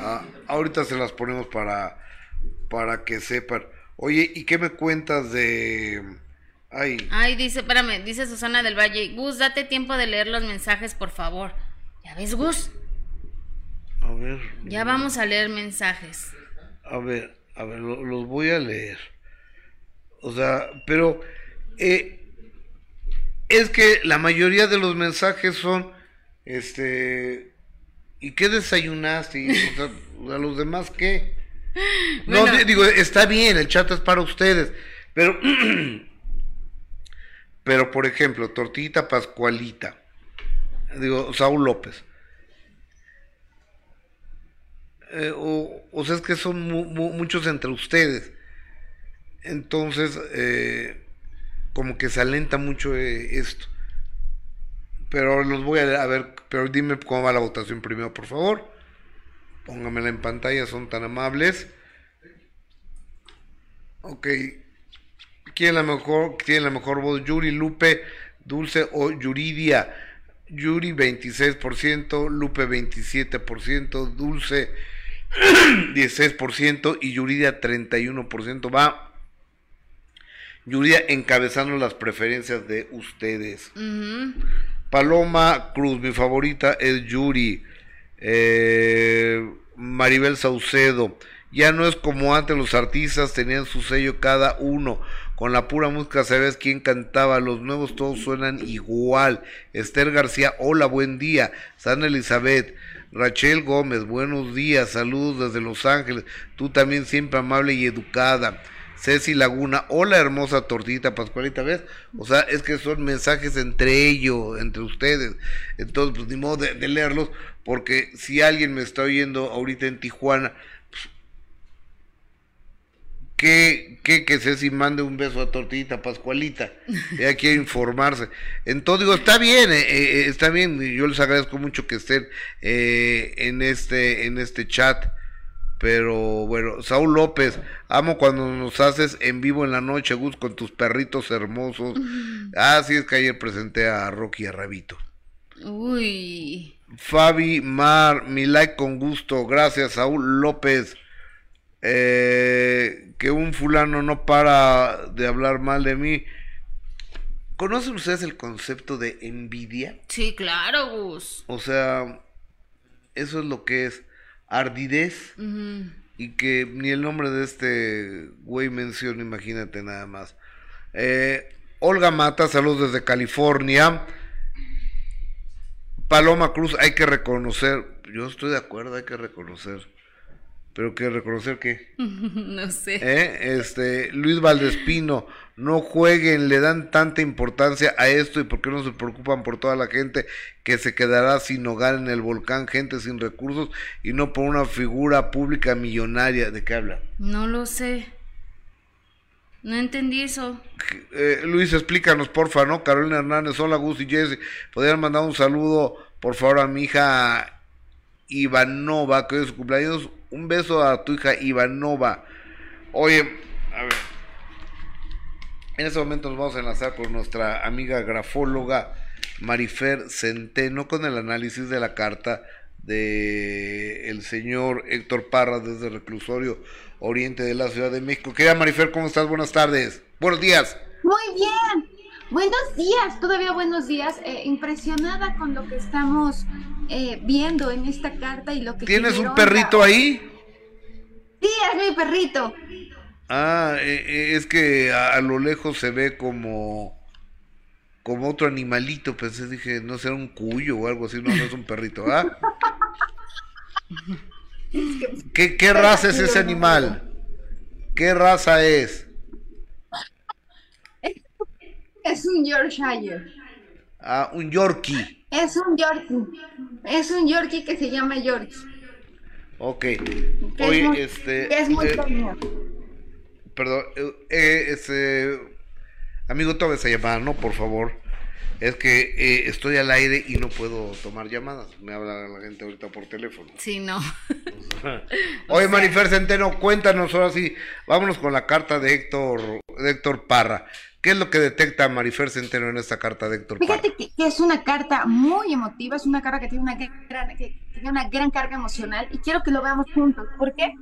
Ah, ahorita se las ponemos para, para que sepan. Oye, ¿y qué me cuentas de... Ay, Ay, dice, espérame, dice Susana del Valle, Gus, date tiempo de leer los mensajes, por favor. ¿Ya ves, Gus? a ver... Ya vamos a leer mensajes. A ver, a ver, lo- los voy a leer. O sea, pero eh, es que la mayoría de los mensajes son, este, ¿y qué desayunaste? Y, o sea, a los demás qué? No, Bueno. digo, está bien, el chat es para ustedes, pero, pero por ejemplo, Tortillita Pascualita, digo, Saúl López. Eh, o, o sea, es que son mu- mu- muchos entre ustedes. Entonces, eh, como que se alenta mucho eh, esto. Pero los voy a, a ver, pero dime cómo va la votación primero, por favor. Póngamela en pantalla, son tan amables. Ok. ¿Quién la mejor, tiene la mejor voz? Yuri, Lupe, Dulce o Yuridia. Yuri 26%, Lupe 27%, Dulce 16% y Yuridia 31%. Va Yuridia encabezando las preferencias de ustedes. Paloma Cruz, mi favorita es Yuri. Eh, Maribel Saucedo. Ya no es como antes los artistas tenían su sello cada uno. Con la pura música sabes quién cantaba. Los nuevos todos suenan igual. Esther García, hola, buen día. San Elizabeth. Rachel Gómez, buenos días, saludos desde Los Ángeles. Tú también siempre amable y educada. Ceci Laguna, hola hermosa tortita Pascualita, ¿ves? O sea, es que son mensajes entre ellos, entre ustedes. Entonces, pues ni modo de, leerlos, porque si alguien me está oyendo ahorita en Tijuana, pues, que, que, que Ceci mande un beso a tortita Pascualita, ya quiere informarse. Entonces digo, está bien, eh, eh, está bien, yo les agradezco mucho que estén eh, en este, en este chat. Pero bueno, Saúl López, amo cuando nos haces en vivo en la noche, Gus, con tus perritos hermosos. Ah, sí, es que ayer presenté a Rocky y a Rabito. Uy. Fabi Mar, mi like con gusto. Gracias, Saúl López. Eh, que un fulano no para de hablar mal de mí. ¿Conocen ustedes el concepto de envidia? Sí, claro, Gus. O sea, eso es lo que es ardidez y que ni el nombre de este güey menciona, imagínate nada más. Eh, Olga Mata, saludos desde California. Paloma Cruz, hay que reconocer, yo estoy de acuerdo, hay que reconocer. Pero que reconocer qué? no sé. ¿Eh? Este, Luis Valdespino, no jueguen, le dan tanta importancia a esto y por qué no se preocupan por toda la gente que se quedará sin hogar en el volcán, gente sin recursos y no por una figura pública millonaria. ¿De qué habla? No lo sé. No entendí eso. Eh, Luis, explícanos, porfa, ¿no? Carolina Hernández, hola Gus y Jesse. ¿Podrían mandar un saludo, por favor, a mi hija Ivanova, que hoy es su cumpleaños? Un beso a tu hija Ivanova. Oye, a ver. En este momento nos vamos a enlazar con nuestra amiga grafóloga Marifer Centeno con el análisis de la carta de el señor Héctor Parra desde el reclusorio oriente de la Ciudad de México. Querida Marifer, ¿cómo estás? Buenas tardes. Buenos días. Muy bien. Buenos días, todavía buenos días. Eh, impresionada con lo que estamos eh, viendo en esta carta y lo que... ¿Tienes un perrito ahí? Sí, es mi perrito. Ah, eh, es que a, lo lejos se ve como como otro animalito, pensé, dije, no será un cuyo o algo así, no, no es un perrito, ¿ah? ¿Qué, ¿Qué raza es ese animal? ¿Qué raza es? Es un Yorkshire. Ah, un Yorkie. Es un Yorkie. Es un Yorkie que se llama Yorkie. Ok. Oye, este. es muy eh, Perdón, eh, eh, este. Amigo, tome esa llamada, ¿no? Por favor. Es que eh, estoy al aire y no puedo tomar llamadas. Me habla la gente ahorita por teléfono. Sí, no. Oye, Marifer Centeno, cuéntanos ahora sí. Vámonos con la carta de Héctor, de Héctor Parra. ¿Qué es lo que detecta Marifer Centeno en esta carta de Héctor Fíjate que, es una carta muy emotiva, es una carta que tiene una gran, que tiene una gran carga emocional y quiero que lo veamos juntos. ¿Por qué?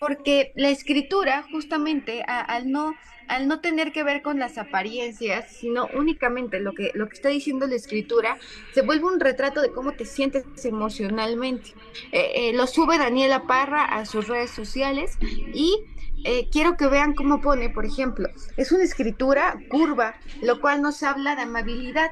porque la escritura, justamente, al no al no tener que ver con las apariencias, sino únicamente lo que, lo que está diciendo la escritura, se vuelve un retrato de cómo te sientes emocionalmente. Eh, eh, lo sube Daniela Parra a sus redes sociales y eh, quiero que vean cómo pone, por ejemplo, es una escritura curva, lo cual nos habla de amabilidad.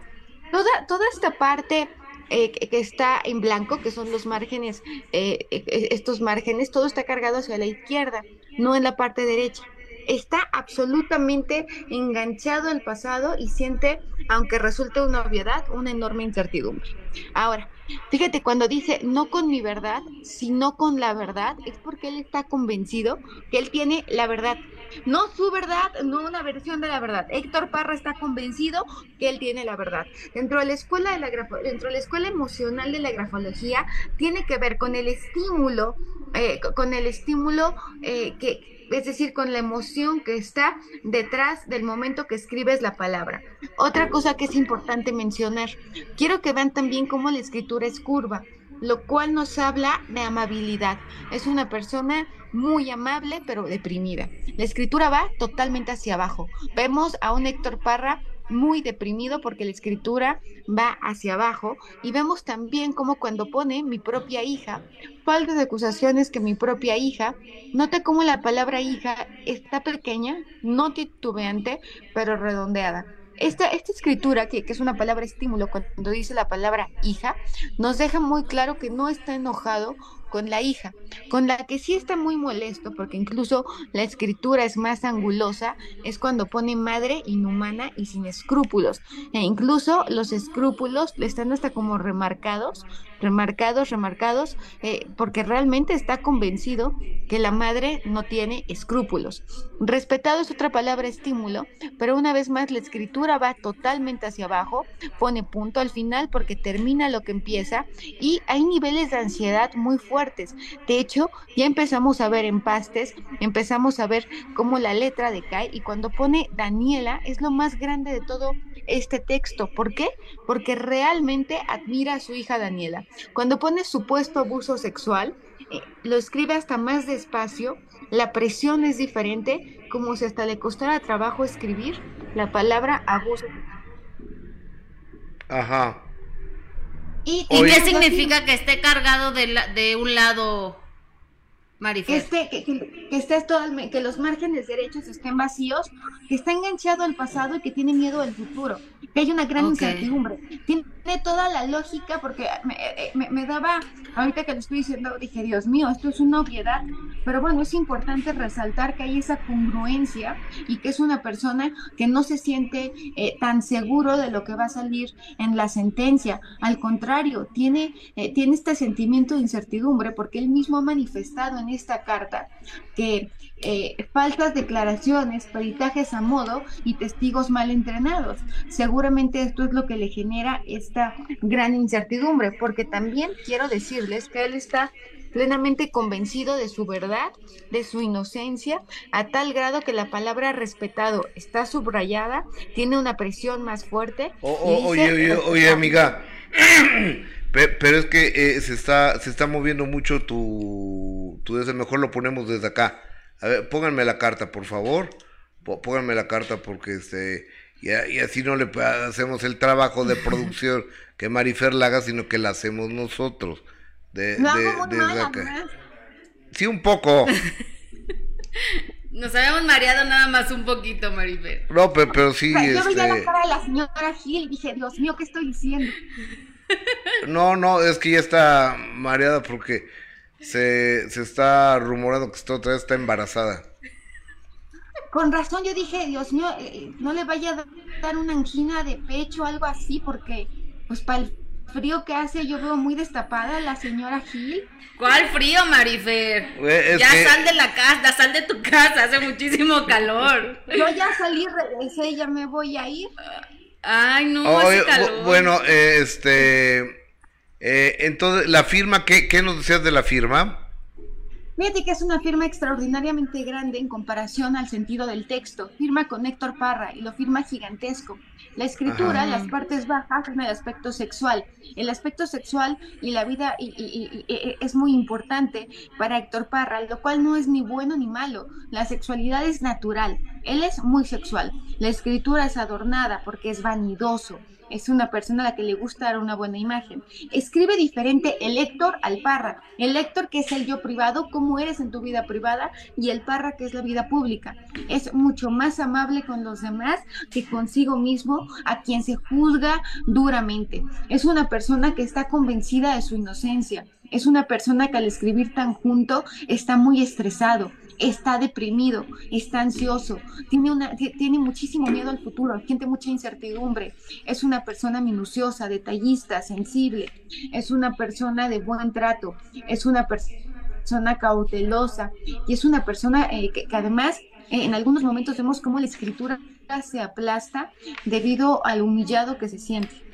Toda, toda esta parte eh, que está en blanco, que son los márgenes, eh, estos márgenes, todo está cargado hacia la izquierda, no en la parte derecha. Está absolutamente enganchado al pasado y siente, aunque resulte una obviedad, una enorme incertidumbre. Ahora, Fíjate, cuando dice no con mi verdad, sino con la verdad, es porque él está convencido que él tiene la verdad. No su verdad, no una versión de la verdad. Héctor Parra está convencido que él tiene la verdad. Dentro de la escuela de la dentro de la escuela emocional de la grafología, tiene que ver con el estímulo, eh, con el estímulo eh, que es decir, con la emoción que está detrás del momento que escribes la palabra. Otra cosa que es importante mencionar, quiero que vean también cómo la escritura es curva, lo cual nos habla de amabilidad. Es una persona muy amable pero deprimida. La escritura va totalmente hacia abajo. Vemos a un Héctor Parra muy deprimido porque la escritura va hacia abajo y vemos también como cuando pone mi propia hija, falta de acusaciones que mi propia hija, nota cómo la palabra hija está pequeña, no titubeante, pero redondeada. Esta, esta escritura, que, que, es una palabra estímulo, cuando dice la palabra hija, nos deja muy claro que no está enojado con la hija, con la que sí está muy molesto, porque incluso la escritura es más angulosa, es cuando pone madre inhumana y sin escrúpulos. E incluso los escrúpulos están hasta como remarcados, remarcados, remarcados, eh, porque realmente está convencido que la madre no tiene escrúpulos. Respetado es otra palabra estímulo, pero una vez más la escritura va totalmente hacia abajo, pone punto al final porque termina lo que empieza y hay niveles de ansiedad muy fuertes. De hecho, ya empezamos a ver empastes, empezamos a ver cómo la letra decae y cuando pone Daniela es lo más grande de todo este texto. ¿Por qué? Porque realmente admira a su hija Daniela. Cuando pone supuesto abuso sexual, eh, lo escribe hasta más despacio, la presión es diferente, como si hasta le costara trabajo escribir la palabra abuso. Ajá. ¿Y, qué significa que esté cargado de, de un lado que, esté, que, que, que los márgenes derechos estén vacíos, que está enganchado al pasado y que tiene miedo al futuro, que hay una gran incertidumbre. Tiene toda la lógica porque me, me, me, daba, ahorita que lo estoy diciendo, dije, Dios mío, esto es una obviedad, pero bueno, es importante resaltar que hay esa congruencia y que es una persona que no se siente eh, tan seguro de lo que va a salir en la sentencia. Al contrario, tiene, eh, tiene este sentimiento de incertidumbre porque él mismo ha manifestado en esta carta que eh, faltas declaraciones, peritajes a modo y testigos mal entrenados. Seguramente esto es lo que le genera esta gran incertidumbre, porque también quiero decirles que él está plenamente convencido de su verdad, de su inocencia, a tal grado que la palabra respetado está subrayada, tiene una presión más fuerte. oye, oye, oye, amiga, pero es que eh, se está se está moviendo mucho tu, tu desde mejor lo ponemos desde acá. A ver, pónganme la carta, por favor. Pónganme la carta porque este y, así no le hacemos el trabajo de producción que Marifer la haga, sino que la hacemos nosotros. De, desde acá. Sí, un poco. Nos habíamos mareado nada más un poquito, Marifer. No, pero, pero sí. Yo este... veía la cara de la señora Gil y dije, Dios mío, ¿qué estoy diciendo? No, no, es que ya está mareada porque se, se está rumorando que otra vez está embarazada. Con razón yo dije, Dios mío, eh, no le vaya a dar una angina de pecho o algo así, porque pues para el frío que hace yo veo muy destapada la señora Gil. ¿Cuál frío, Marifer? ya sal de la casa, sal de tu casa, hace muchísimo calor. Yo ya salí, regresé, ya me voy a ir. Ay, no, hace calor. Bueno, este, eh, entonces, la firma, ¿qué, ¿qué nos decías de la firma? Fíjate que es una firma extraordinariamente grande en comparación al sentido del texto. Firma con Héctor Parra y lo firma gigantesco. La escritura, las partes bajas, son el aspecto sexual. El aspecto sexual y la vida es muy importante para Héctor Parra, lo cual no es ni bueno ni malo. La sexualidad es natural. Él es muy sexual. La escritura es adornada porque es vanidoso es una persona a la que le gusta dar una buena imagen. Escribe diferente el Héctor al Parra. El Héctor, que es el yo privado, cómo eres en tu vida privada, y el Parra, que es la vida pública. Es mucho más amable con los demás que consigo mismo, a quien se juzga duramente. Es una persona que está convencida de su inocencia. Es una persona que al escribir tan junto está muy estresado está deprimido, está ansioso, tiene, una, tiene muchísimo miedo al futuro, siente mucha incertidumbre, es una persona minuciosa, detallista, sensible, es una persona de buen trato, es una persona cautelosa. Y es una persona eh, que, además eh, en algunos momentos vemos cómo la escritura se aplasta debido al humillado que se siente.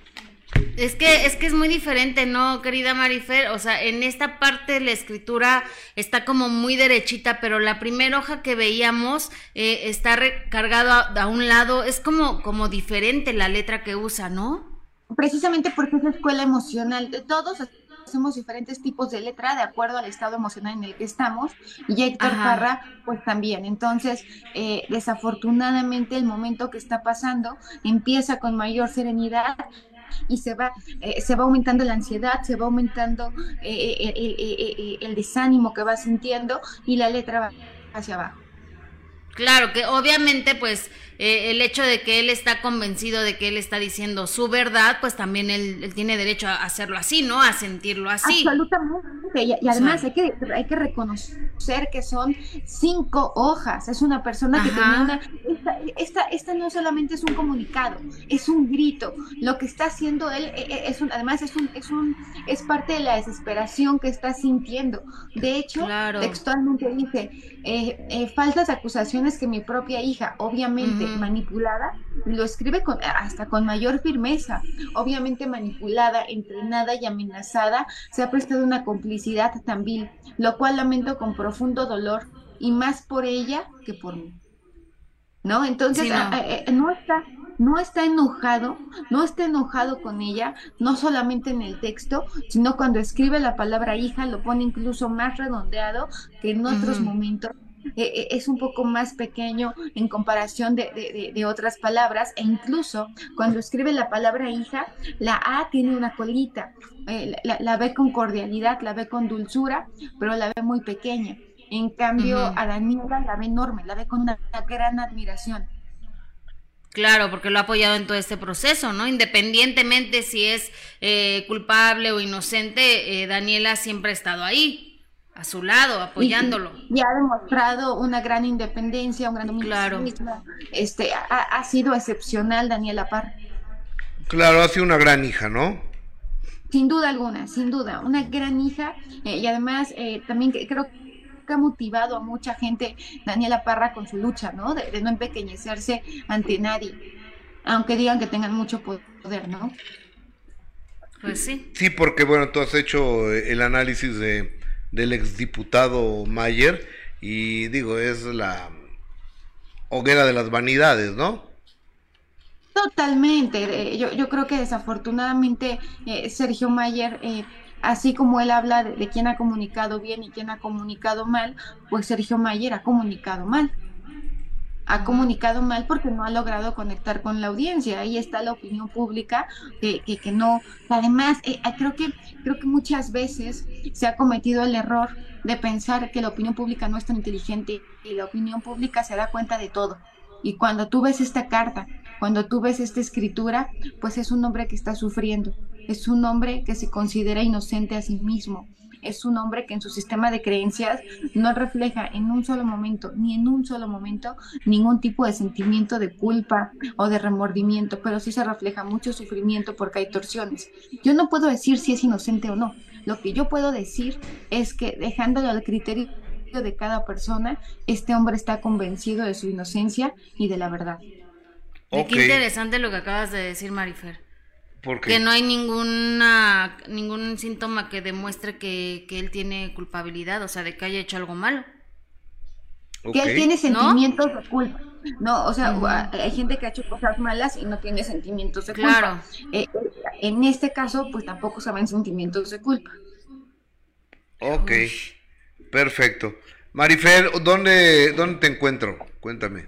Es que, es que es muy diferente, ¿no, querida Marifer? O sea, en esta parte la escritura está como muy derechita, pero la primera hoja que veíamos eh, está recargado a, un lado, es como, como diferente la letra que usa, ¿no? Precisamente porque es la escuela emocional de todos conocemos diferentes tipos de letra de acuerdo al estado emocional en el que estamos y Héctor Parra pues también. Entonces, eh, desafortunadamente el momento que está pasando empieza con mayor serenidad y se va, eh, se va aumentando la ansiedad, se va aumentando eh, el desánimo que va sintiendo y la letra va hacia abajo. Claro, que obviamente pues eh, el hecho de que él está convencido de que él está diciendo su verdad, pues también él, tiene derecho a hacerlo así, ¿no? A sentirlo así. Absolutamente. Y, además hay, que, hay que reconocer que son cinco hojas. Es una persona que tiene una... Esta, esta, no solamente es un comunicado, es un grito. Lo que está haciendo él eh, eh, es un, además es un, es un, es parte de la desesperación que está sintiendo. De hecho, textualmente dice, faltas acusaciones que mi propia hija, obviamente, manipulada, lo escribe con, hasta con mayor firmeza. Obviamente manipulada, entrenada y amenazada, se ha prestado una complicidad tan vil, lo cual lamento con profundo dolor y más por ella que por mí. ¿No? Entonces, eh, no. está no está enojado, no está enojado con ella, no solamente en el texto, sino cuando escribe la palabra hija lo pone incluso más redondeado que en otros momentos eh, eh, es un poco más pequeño en comparación de, otras palabras e incluso cuando escribe la palabra hija, la A tiene una colita, eh, la, ve con cordialidad, la ve con dulzura, pero la ve muy pequeña. En cambio, a Daniela la ve enorme, la ve con una, gran admiración. Claro, porque lo ha apoyado en todo este proceso, ¿no? Independientemente si es culpable o inocente, Daniela siempre ha estado ahí a su lado, apoyándolo. Y, ha demostrado una gran independencia, un gran dominio claro. Este, ha, sido excepcional Daniela Parra. Claro, ha sido una gran hija, ¿no? Sin duda alguna, sin duda, una gran hija eh, y además eh, también creo que ha motivado a mucha gente Daniela Parra con su lucha, ¿no? De, de no empequeñecerse ante nadie, aunque digan que tengan mucho poder, ¿no? Pues sí. Sí, porque bueno, tú has hecho el análisis de del exdiputado Mayer y digo, es la hoguera de las vanidades, ¿no? Totalmente. Eh, yo, yo creo que desafortunadamente eh, Sergio Mayer, eh, así como él habla de, de, quién ha comunicado bien y quién ha comunicado mal, pues Sergio Mayer ha comunicado mal ha comunicado mal porque no ha logrado conectar con la audiencia. Ahí está la opinión pública que, que, no. Además, eh, eh, creo que creo que muchas veces se ha cometido el error de pensar que la opinión pública no es tan inteligente y la opinión pública se da cuenta de todo. Y cuando tú ves esta carta, cuando tú ves esta escritura, pues es un hombre que está sufriendo, es un hombre que se considera inocente a sí mismo, es un hombre que en su sistema de creencias no refleja en un solo momento, ni en un solo momento, ningún tipo de sentimiento de culpa o de remordimiento, pero sí se refleja mucho sufrimiento porque hay torsiones. Yo no puedo decir si es inocente o no. Lo que yo puedo decir es que dejándolo al criterio de cada persona, este hombre está convencido de su inocencia y de la verdad. Qué interesante lo que acabas de decir, Marifer. Que no hay ninguna, ningún síntoma que demuestre que, él tiene culpabilidad, o sea, de que haya hecho algo malo. Que él tiene sentimientos de culpa. No, o sea, hay gente que ha hecho cosas malas y no tiene sentimientos de culpa. Claro. Eh, en este caso, pues tampoco saben sentimientos de culpa. Ok, perfecto. Marifer, ¿dónde, ¿dónde te encuentro? Cuéntame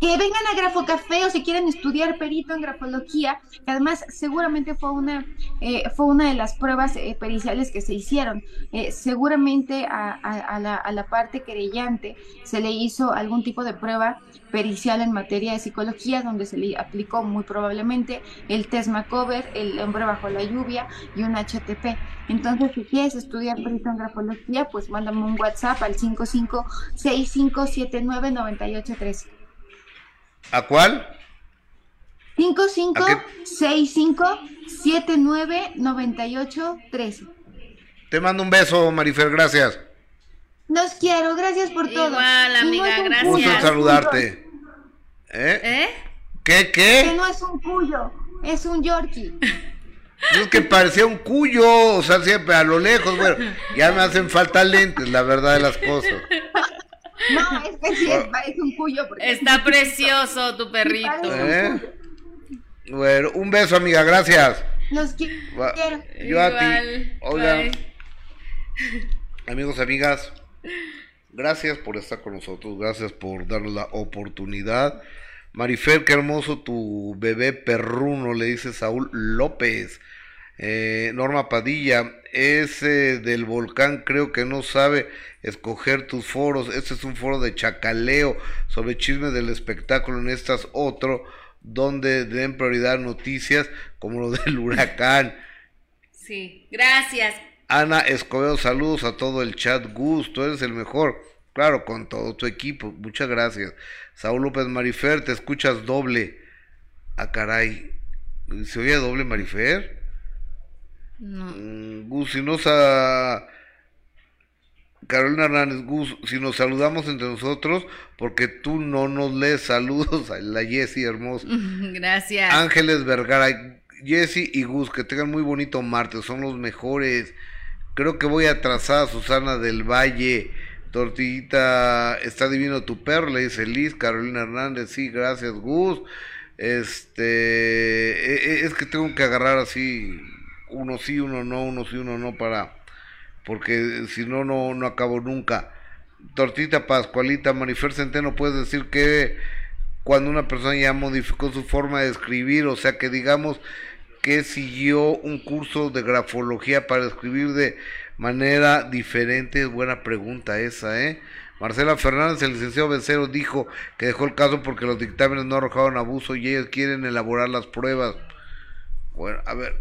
que vengan a Grafocafé o si quieren estudiar perito en grafología, que además seguramente fue una, eh, fue una de las pruebas eh, periciales que se hicieron. Eh, seguramente a, la, a, la, parte querellante se le hizo algún tipo de prueba pericial en materia de psicología, donde se le aplicó muy probablemente el test Macover, el hombre bajo la lluvia y un HTP. Entonces, si quieres estudiar perito en grafología, pues mándame un WhatsApp al 5565799813. ¿A cuál? 5565799813. Te mando un beso, Marifer, gracias. Los quiero, gracias por todo. Igual, amiga, gracias. Gusto en saludarte. ¿Eh? ¿Eh? ¿Qué, qué? Que no es un cuyo, es un Yorkie. Es que parecía un cuyo, o sea, siempre a lo lejos, bueno, ya me hacen falta lentes, la verdad de las cosas. No, es que sí, es, un cuyo. Está precioso tu perrito. ¿Eh? Bueno, un beso, amiga, gracias. Los quiero. Yo a ti. Bye. amigos, amigas, gracias por estar con nosotros, gracias por darnos la oportunidad. Marifer, qué hermoso tu bebé perruno, le dice Saúl López. Eh, Norma Padilla, ese del volcán creo que no sabe escoger tus foros. Este es un foro de chacaleo sobre chismes del espectáculo. En estas otro donde den prioridad a noticias como lo del huracán. Sí, gracias. Ana Escobedo, saludos a todo el chat. Gusto, eres el mejor. Claro, con todo tu equipo. Muchas gracias. Saúl López Marifer, te escuchas doble. Ah, caray. ¿Se oye doble Marifer? No. Mm, Gus, si nos a... Carolina Hernández, Gus, si nos saludamos entre nosotros, porque tú no nos lees saludos a la Jessie hermosa. Gracias. Ángeles Vergara, Jesse y Gus, que tengan muy bonito martes, son los mejores. Creo que voy atrasada, Susana del Valle. Tortillita, está divino tu perro, le dice Liz, Carolina Hernández, sí, gracias, Gus. Este, e- e- es que tengo que agarrar así, uno sí, uno no, uno sí, uno no, para, porque si no, no, no acabo nunca. Tortita Pascualita, Marifer Centeno, puedes decir que cuando una persona ya modificó su forma de escribir, o sea que digamos que siguió un curso de grafología para escribir de manera diferente, buena pregunta esa, ¿eh? Marcela Fernández, el licenciado Becerro, dijo que dejó el caso porque los dictámenes no arrojaron abuso y ellos quieren elaborar las pruebas. Bueno, a ver,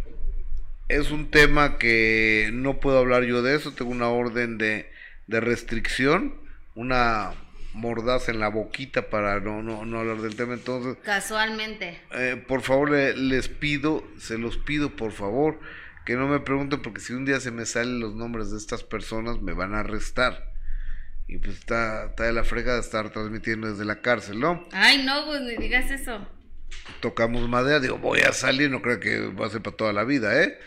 es un tema que no puedo hablar yo de eso, tengo una orden de, de restricción, una mordaza en la boquita para no, no, no hablar del tema, entonces Casualmente. eh, por favor le- les pido, se los pido por favor, que no me pregunten porque si un día se me salen los nombres de estas personas me van a arrestar. Y pues está, está de la frega de estar transmitiendo desde la cárcel, ¿no? Ay, no, pues ni digas eso. Tocamos madera, digo, voy a salir, no creo que va a ser para toda la vida, ¿eh?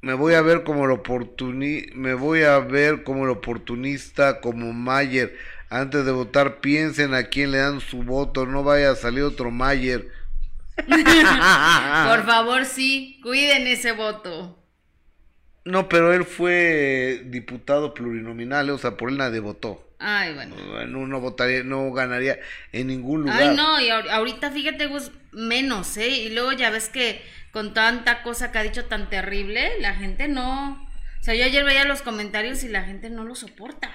Me voy a ver como el oportuni me voy a ver como el oportunista, como Mayer. Antes de votar, piensen a quién le dan su voto, no vaya a salir otro Mayer. Por favor, sí, cuiden ese voto. No, pero él fue diputado plurinominal, o sea, por él nadie votó. Ay, bueno. No, no votaría, no ganaría en ningún lugar. Ay, no, y ahor- ahorita fíjate, Gus, menos, ¿eh? Y luego ya ves que con tanta cosa que ha dicho tan terrible, la gente no. O sea, yo ayer veía los comentarios y la gente no lo soporta.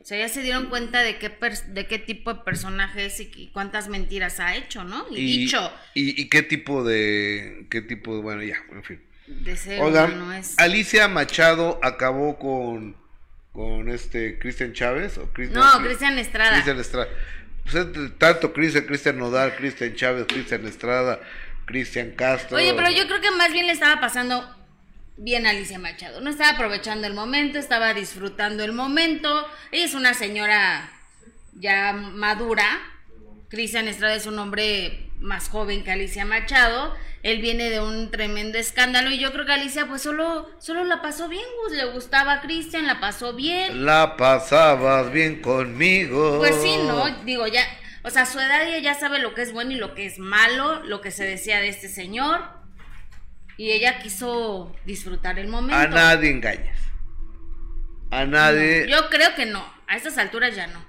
O sea, ya se dieron cuenta de qué, de qué tipo de personaje es y, y cuántas mentiras ha hecho, ¿no? Y, dicho. Y, y qué tipo de, qué tipo de, bueno, ya, en fin. De ser Oigan, humano es. Alicia Machado acabó con, con este Cristian Chávez o Cristian No, Cristian Estrada. Cristian Estrada. Pues tanto Cristian, Cristian Nodal, Cristian Chávez, Cristian Estrada, Cristian Castro. Oye, pero yo creo que más bien le estaba pasando bien a Alicia Machado. No estaba aprovechando el momento, estaba disfrutando el momento. Ella es una señora ya madura. Cristian Estrada es un hombre más joven que Alicia Machado. Él viene de un tremendo escándalo y yo creo que Alicia pues solo, solo la pasó bien, Gus. Le gustaba a Cristian, la pasó bien. La pasabas bien conmigo. Pues sí, ¿no? Digo, ya, o sea, a su edad ella ya sabe lo que es bueno y lo que es malo, lo que se decía de este señor. Y ella quiso disfrutar el momento. A nadie engañas. A nadie, Yo creo que no, a estas alturas ya no.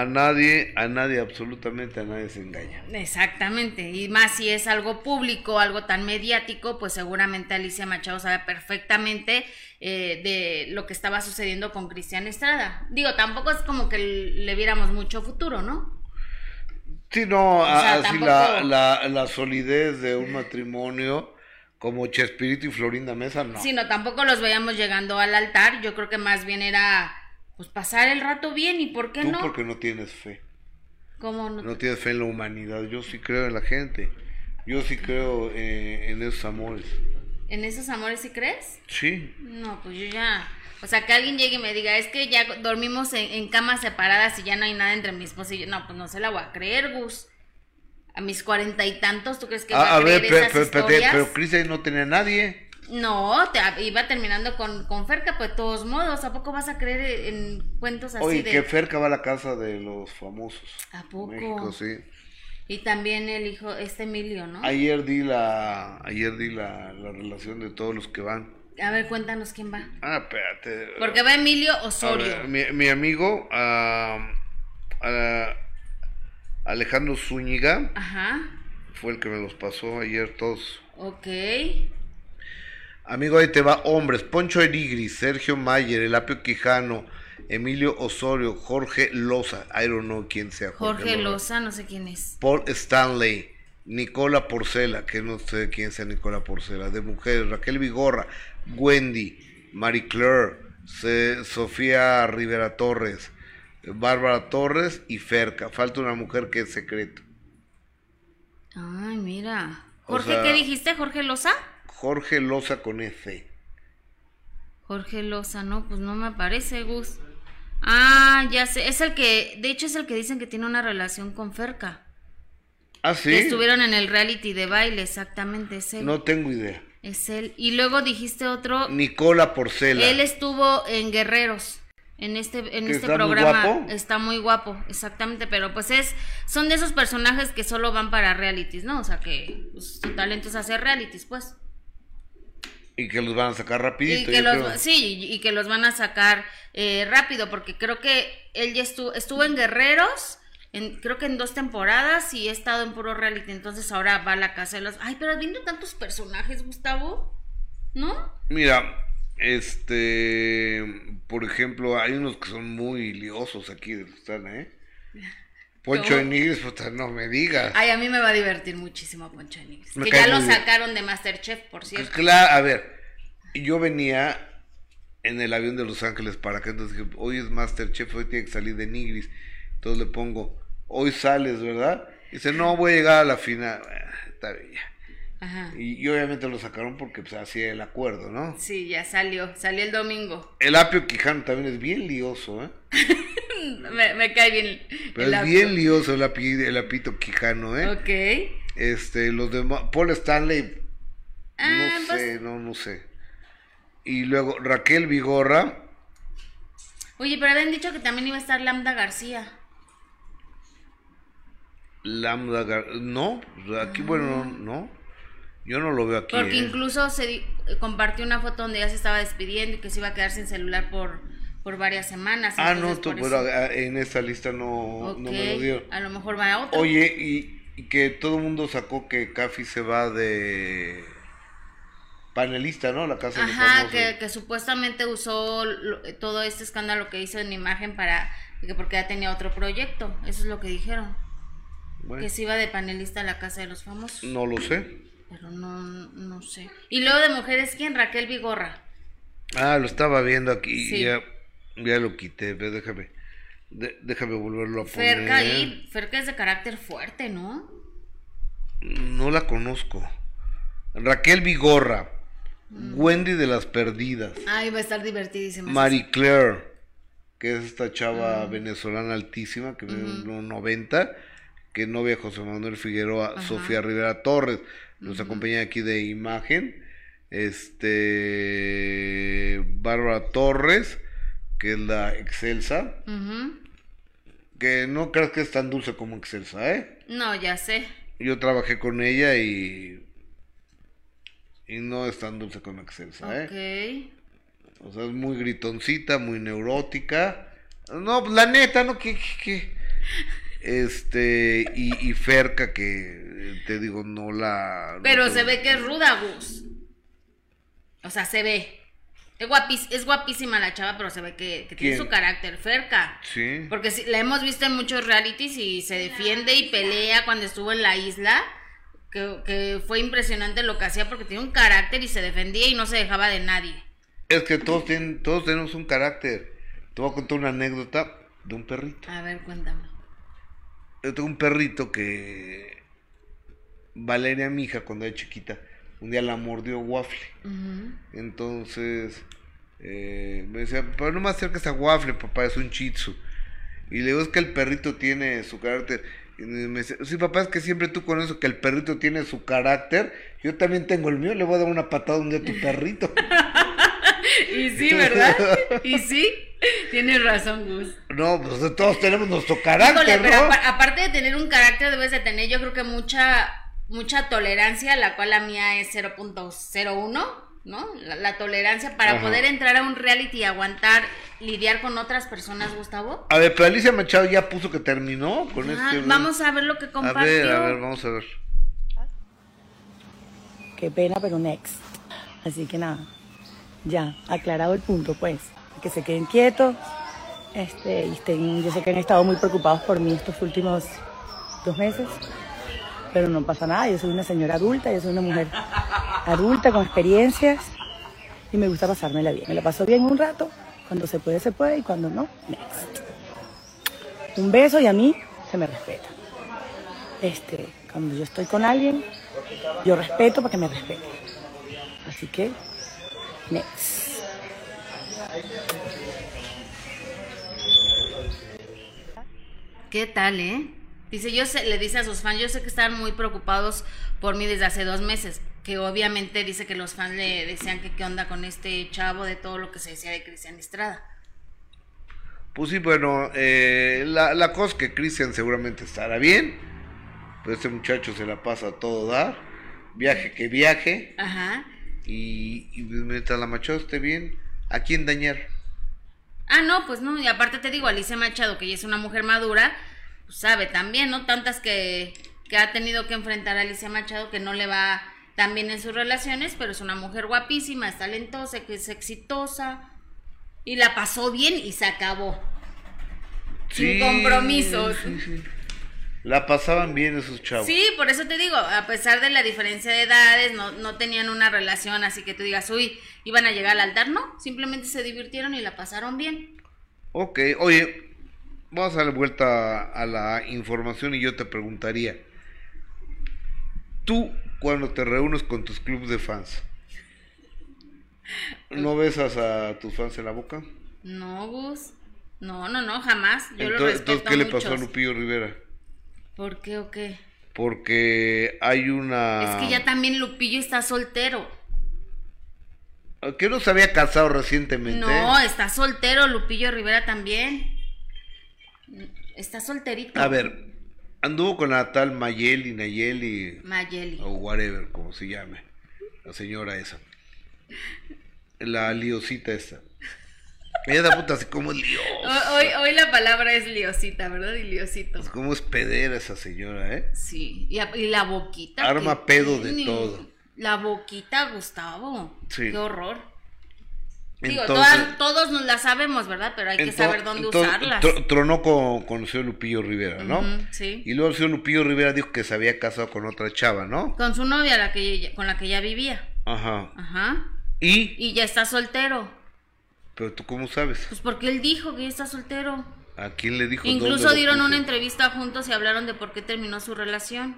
A nadie, a nadie, absolutamente a nadie se engaña. Exactamente, y más si es algo público, algo tan mediático, pues seguramente Alicia Machado sabe perfectamente eh, de lo que estaba sucediendo con Cristian Estrada. Digo, tampoco es como que le viéramos mucho futuro, ¿no? Sí, no, sea, así tampoco- la, la, la solidez de un matrimonio como Chespirito y Florinda Mesa, no. Sino tampoco los veíamos llegando al altar, yo creo que más bien era pues pasar el rato bien y por qué Tú no. porque no tienes fe. ¿Cómo no? No tienes fe en la humanidad. Yo sí creo en la gente. Yo sí creo eh, en esos amores. ¿En esos amores sí crees? Sí. No, pues yo ya. O sea, que alguien llegue y me diga, es que ya dormimos en, en camas separadas y ya no hay nada entre mi esposo y yo. No, pues no se la voy a creer, Gus. A mis cuarenta y tantos, ¿tú crees que voy a, Ah, a, creer ver, pero, esas pero, pero, Cristian no tenía nadie. No, te, iba terminando con, con Ferca, pues de todos modos. ¿A poco vas a creer en cuentos así Oye, de...? que Ferca va a la casa de los famosos. ¿A poco? México, sí. Y también el hijo, este Emilio, ¿no? Ayer di la, ayer di la, la relación de todos los que van. A ver, cuéntanos quién va. Ah, espérate. Porque va Emilio Osorio. ver, mi, mi amigo Alejandro Zúñiga Ajá. fue el que me los pasó ayer todos. Ok. Amigo, ahí te va, hombres, Poncho Erigris, Sergio Mayer, Elapio Quijano, Emilio Osorio, Jorge Loza, I don't know quién sea Jorge Loza, no sé quién es. Paul Stanley, Nicola Porcela, que no sé quién sea Nicola Porcela, de mujeres, Raquel Vigorra, Wendy, Marie Claire, Sofía Rivera Torres, Bárbara Torres y Ferca. Falta una mujer que es secreto. Ay, mira. O Jorge, sea- ¿qué dijiste? ¿Jorge Loza? Jorge Loza con F. Jorge Loza, no, pues no me aparece, Gus. Ah, ya sé, es el que, de hecho es el que dicen que tiene una relación con Ferca. Ah, sí. Que estuvieron en el reality de baile, exactamente, es él. No tengo idea. Es él. Y luego dijiste otro, Nicola Porcela. él estuvo en Guerreros. En este, en ¿Que este está muy programa guapo? está muy guapo, exactamente, pero pues es, son de esos personajes que solo van para realities, ¿no? O sea que pues, su talento es hacer realities, pues. Y que los van a sacar Y rapidito. que yo los, creo. sí, y que los van a sacar eh, rápido, porque creo que él ya estuvo, estuvo en Guerreros, en, creo que en dos temporadas, y he estado en puro reality, entonces ahora va a la casa de los... Ay, pero viendo tantos personajes, Gustavo, ¿no? Mira, este, por ejemplo, hay unos que son muy liosos aquí de que están, ¿eh? Poncho ¿Cómo? de Nigris, puta, no me digas. Ay, a mí me va a divertir muchísimo Poncho de Nigris, Me Que ya lo bien. sacaron de Masterchef, por Pues cierto. claro, a ver, yo venía en el avión de Los Ángeles para acá, entonces dije, hoy es Masterchef, hoy tiene que salir de Nigris. Entonces le pongo, hoy sales, ¿verdad? Dice, no, voy a llegar a la final. Bueno, Está bien, ya. Ajá. Y, y obviamente lo sacaron porque pues así era el acuerdo, ¿no? Sí, ya salió, salió el domingo. El apio Quijano también es bien lioso, ¿eh? Me, me cae bien. Pero el es apio. bien lioso el, api- el apito Quijano, ¿eh? Ok. Este, los demás, Paul Stanley, Ah, no pues- sé, no, no sé. Y luego Raquel Vigorra, Oye, pero habían dicho que también iba a estar Lambda García. Lambda, Gar- no, aquí, bueno, no, no, yo no lo veo aquí. Porque ¿eh? incluso se di- compartió una foto donde ya se estaba despidiendo y que se iba a quedar sin celular por, por varias semanas. Ah, no, tú, pero eso- ah, en esa lista no, no me lo dio. A lo mejor va a otro. Oye, y, y que todo el mundo sacó que Cafi se va de panelista, ¿no? La casa de los Ajá, famosos. que, que supuestamente usó lo- todo este escándalo que hizo en imagen para que porque ya tenía otro proyecto. Eso es lo que dijeron. Bueno, Que se iba de panelista a la casa de los famosos. no lo sé. Pero no, no sé. Y luego de mujeres, ¿quién? Raquel Vigorra. Ah, lo estaba viendo aquí Sí. y ya, ya lo quité, pero déjame, de- déjame volverlo a poner. Ferca Ferca es de carácter fuerte, ¿no? No la conozco. Raquel Vigorra, Mm. Wendy de las Perdidas, Ay, va a estar divertidísima. Marie Claire, que es esta Mm. chava venezolana altísima, que mide un 90, que novia José Manuel Figueroa, Sofía Rivera Torres, nos acompaña aquí de imagen, este Bárbara Torres, que es la Excelsa, Ujú. que no creas que es tan dulce como Excelsa, ¿eh? No, ya sé. Yo trabajé con ella y. Y no es tan dulce como Excelsa, ¿eh? Ok. O sea, es muy gritoncita, muy neurótica. No, pues, la neta, ¿no? que Este. Y, y Ferca, que eh, te digo, no la. no Pero se ve que es ruda, Gus. O sea, se ve. Es, guapis- es guapísima la chava, pero se ve que, que tiene su carácter, Ferca. Sí. Porque sí, la hemos visto en muchos realities y se defiende y pelea cuando estuvo en la isla. Que, que fue impresionante lo que hacía porque tiene un carácter y se defendía y no se dejaba de nadie. Es que todos, tienen, todos tenemos un carácter. Te voy a contar una anécdota de un perrito. A ver, cuéntame. Yo tengo un perrito que. Valeria, mi hija, cuando era chiquita, un día la mordió Waffle. Entonces eh, me decía, pero no me acerques a Waffle, papá, es un chitsu. Y le digo, es que el perrito tiene su carácter. Y me dice, sí, papá, es que siempre tú con eso que el perrito tiene su carácter. Yo también tengo el mío, le voy a dar una patada un día a tu perrito. y sí, ¿verdad? Y sí, tienes razón, Gus. No, pues todos tenemos nuestro carácter, Híjole, pero aparte de tener un carácter, debes de tener, yo creo que mucha, mucha tolerancia, la cual la mía es 0.01, ¿no? La, la tolerancia para Ajá. poder entrar a un reality y aguantar, lidiar con otras personas, Gustavo. A ver, pero Alicia Machado ya puso que terminó con Ah, este. vamos a ver lo que A compartió. ver, a ver, vamos a ver. Qué pena, pero next. Así que nada, ya, aclarado el punto, pues. Que se queden quietos. Este, y estén, yo sé que han estado muy preocupados por mí estos últimos dos meses. Pero no pasa nada, yo soy una señora adulta, yo soy una mujer adulta con experiencias. Y me gusta pasármela bien. Me la paso bien un rato. Cuando se puede, se puede. Y cuando no, next. Un beso y a mí se me respeta. Este, cuando yo estoy con alguien, yo respeto para que me respete. Así que, next. ¿Qué tal, eh? Dice, yo sé, le dice a sus fans, yo sé que están muy preocupados por mí desde hace dos meses, que obviamente dice que los fans le decían que qué onda con este chavo de todo lo que se decía de Cristian Estrada. Pues sí, bueno, eh, la, la cosa es que Cristian seguramente estará bien. Pero este muchacho se la pasa a todo dar. Viaje que viaje. Ajá. Y, y mientras la Machado esté bien, ¿a quién dañar? Ah, no, pues no, y aparte te digo, Alicia Machado, que ella es una mujer madura, pues sabe también, ¿no? Tantas que, que ha tenido que enfrentar a Alicia Machado que no le va tan bien en sus relaciones, pero es una mujer guapísima, es talentosa, que es exitosa, y la pasó bien y se acabó. Sin compromisos. sí, sí. La pasaban bien esos chavos. Sí, por eso te digo, a pesar de la diferencia de edades, no, no tenían una relación así que tú digas, uy, iban a llegar al altar, no, simplemente se divirtieron y la pasaron bien. Ok, oye, vamos a darle vuelta a la información y yo te preguntaría, tú cuando te reúnes con tus clubes de fans, ¿no besas a tus fans en la boca? No, Gus. No, no, no, jamás. Yo lo entonces, respeto entonces, ¿qué le pasó a. Lupillo Rivera? ¿Por qué o qué? Porque hay una... Es que ya también Lupillo está soltero. ¿Que no se había casado recientemente? No, está soltero, Lupillo Rivera también. Está solterito. A ver, anduvo con la tal Mayeli, Nayeli, Mayeli. o whatever, como se llame. La señora esa. La liosita esta. Ella da puta así como es lios. Hoy, hoy, la palabra es liosita, ¿verdad? Y liosito. Pues como es pedera esa señora, ¿eh? Sí. Y, a- y la boquita. Arma pedo de todo. La boquita, Gustavo. Sí. Qué horror. Digo, Entonces- todas- todos nos la sabemos, ¿verdad? Pero hay que saber dónde entonces, usarlas. tro- tronó con, con el señor Lupillo Rivera, ¿no? Sí. Y luego el señor Lupillo Rivera dijo que se había casado con otra chava, ¿no? Con su novia, la que con la que ya vivía. Ajá. Ajá. Y, Y ya está soltero. Pero tú cómo sabes? Pues porque él dijo que está soltero. ¿A quién le dijo? Incluso dieron una entrevista juntos y hablaron de por qué terminó su relación.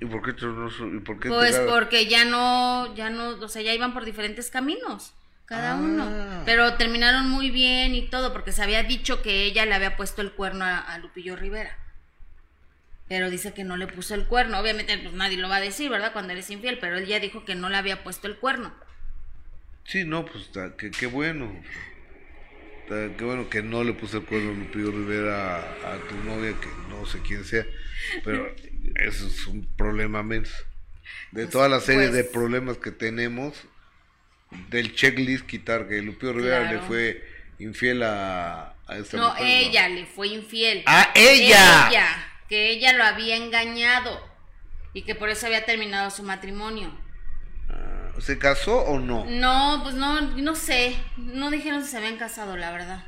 ¿Y por qué tronó su- y por qué Pues porque ya no, ya no, o sea, ya iban por diferentes caminos, cada Ah. uno. Pero terminaron muy bien y todo, porque se había dicho que ella le había puesto el cuerno a, a Lupillo Rivera. Pero dice que no le puso el cuerno. Obviamente, pues nadie lo va a decir, ¿verdad? Cuando eres infiel, pero él ya dijo que no le había puesto el cuerno. Sí, no, pues qué, bueno. Qué bueno que no le puse el cuerno a Lupillo Rivera a, a tu novia, que no sé quién sea. Pero eso es un problema menos. De toda la serie de pues- problemas que tenemos, del checklist quitar que Lupillo Rivera le fue infiel a, a esta No, mujer, ella le fue infiel. ¡Ah, ella! Ella, que ella lo había engañado y que por eso había terminado su matrimonio. ¿Se casó o no? No, pues no, no sé. No dijeron si se habían casado, la verdad.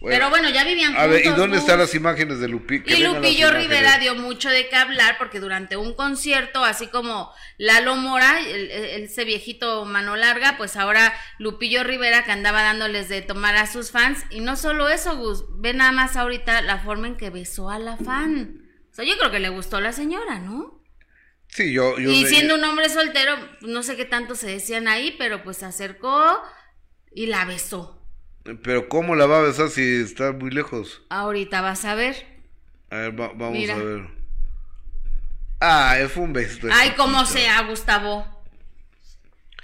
Bueno, Pero bueno, ya vivían A juntos. ver, ¿y dónde están las imágenes de Lupillo? Y Lupillo Rivera dio mucho de qué hablar porque durante un concierto, así como Lalo Mora, el- el- ese viejito mano larga, pues ahora Lupillo Rivera que andaba dándoles de tomar a sus fans. Y no solo eso, Gus, ve nada más ahorita la forma en que besó a la fan. O sea, yo creo que le gustó a la señora, ¿no? Sí, yo... yo y siendo un hombre soltero, no sé qué tanto se decían ahí, pero pues se acercó y la besó. Pero ¿cómo la va a besar si está muy lejos? Ahorita vas a ver. A ver, va- vamos Mira. a ver. Ah, fue un beso. de Ay, como piquito. sea, Gustavo.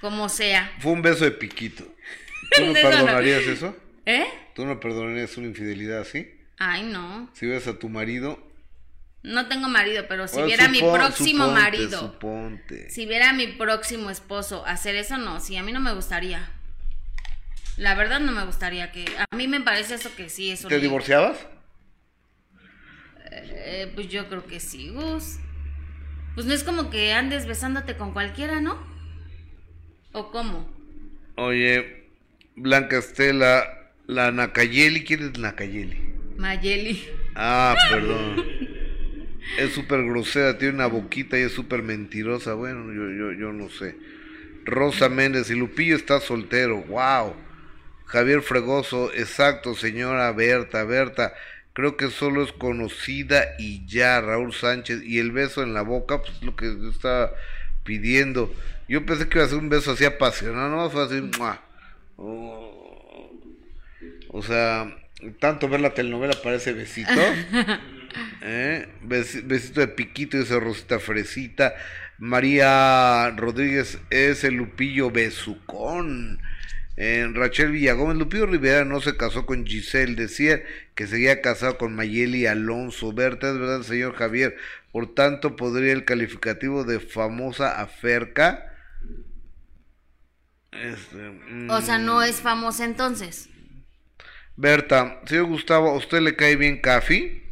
Como sea. Fue un beso de piquito. ¿Tú no. perdonarías eso? ¿Eh? ¿Tú no perdonarías una infidelidad así? Ay, no. Si ves a tu marido... No tengo marido, pero si Bueno, viera mi próximo suponte, marido, Suponte. si viera mi próximo esposo hacer eso, no, sí, a mí no me gustaría. La verdad no me gustaría que... A mí me parece eso que sí, eso... ¿Te divorciabas? Eh, pues yo creo que sí, Gus. Pues no es como que andes besándote con cualquiera, ¿no? ¿O cómo? Oye, Blanca Estela, la Nacayeli, ¿quién es Nacayeli? Mayeli. Ah, perdón. Es súper grosera, tiene una boquita y es súper mentirosa. Bueno, yo, yo, yo no sé. Rosa Méndez y Lupillo está soltero. Wow. Javier Fregoso, exacto, señora Berta, Berta. Creo que solo es conocida y ya, Raúl Sánchez. Y el beso en la boca, pues lo que estaba pidiendo. Yo pensé que iba a ser un beso así apasionado, no fue así. Oh. O sea, tanto ver la telenovela parece besito. ¿Eh? Bes- besito de piquito, dice Rosita Fresita. María Rodríguez es el Lupillo Besucón. En Rachel Villagómez, Lupillo Rivera no se casó con Giselle, decía que seguía casado con Mayeli Alonso. Berta, es verdad, señor Javier. Por tanto, podría el calificativo de famosa aferca. Este, O sea, mm, no es famosa entonces. Berta, señor Gustavo, ¿a usted le cae bien Cafi?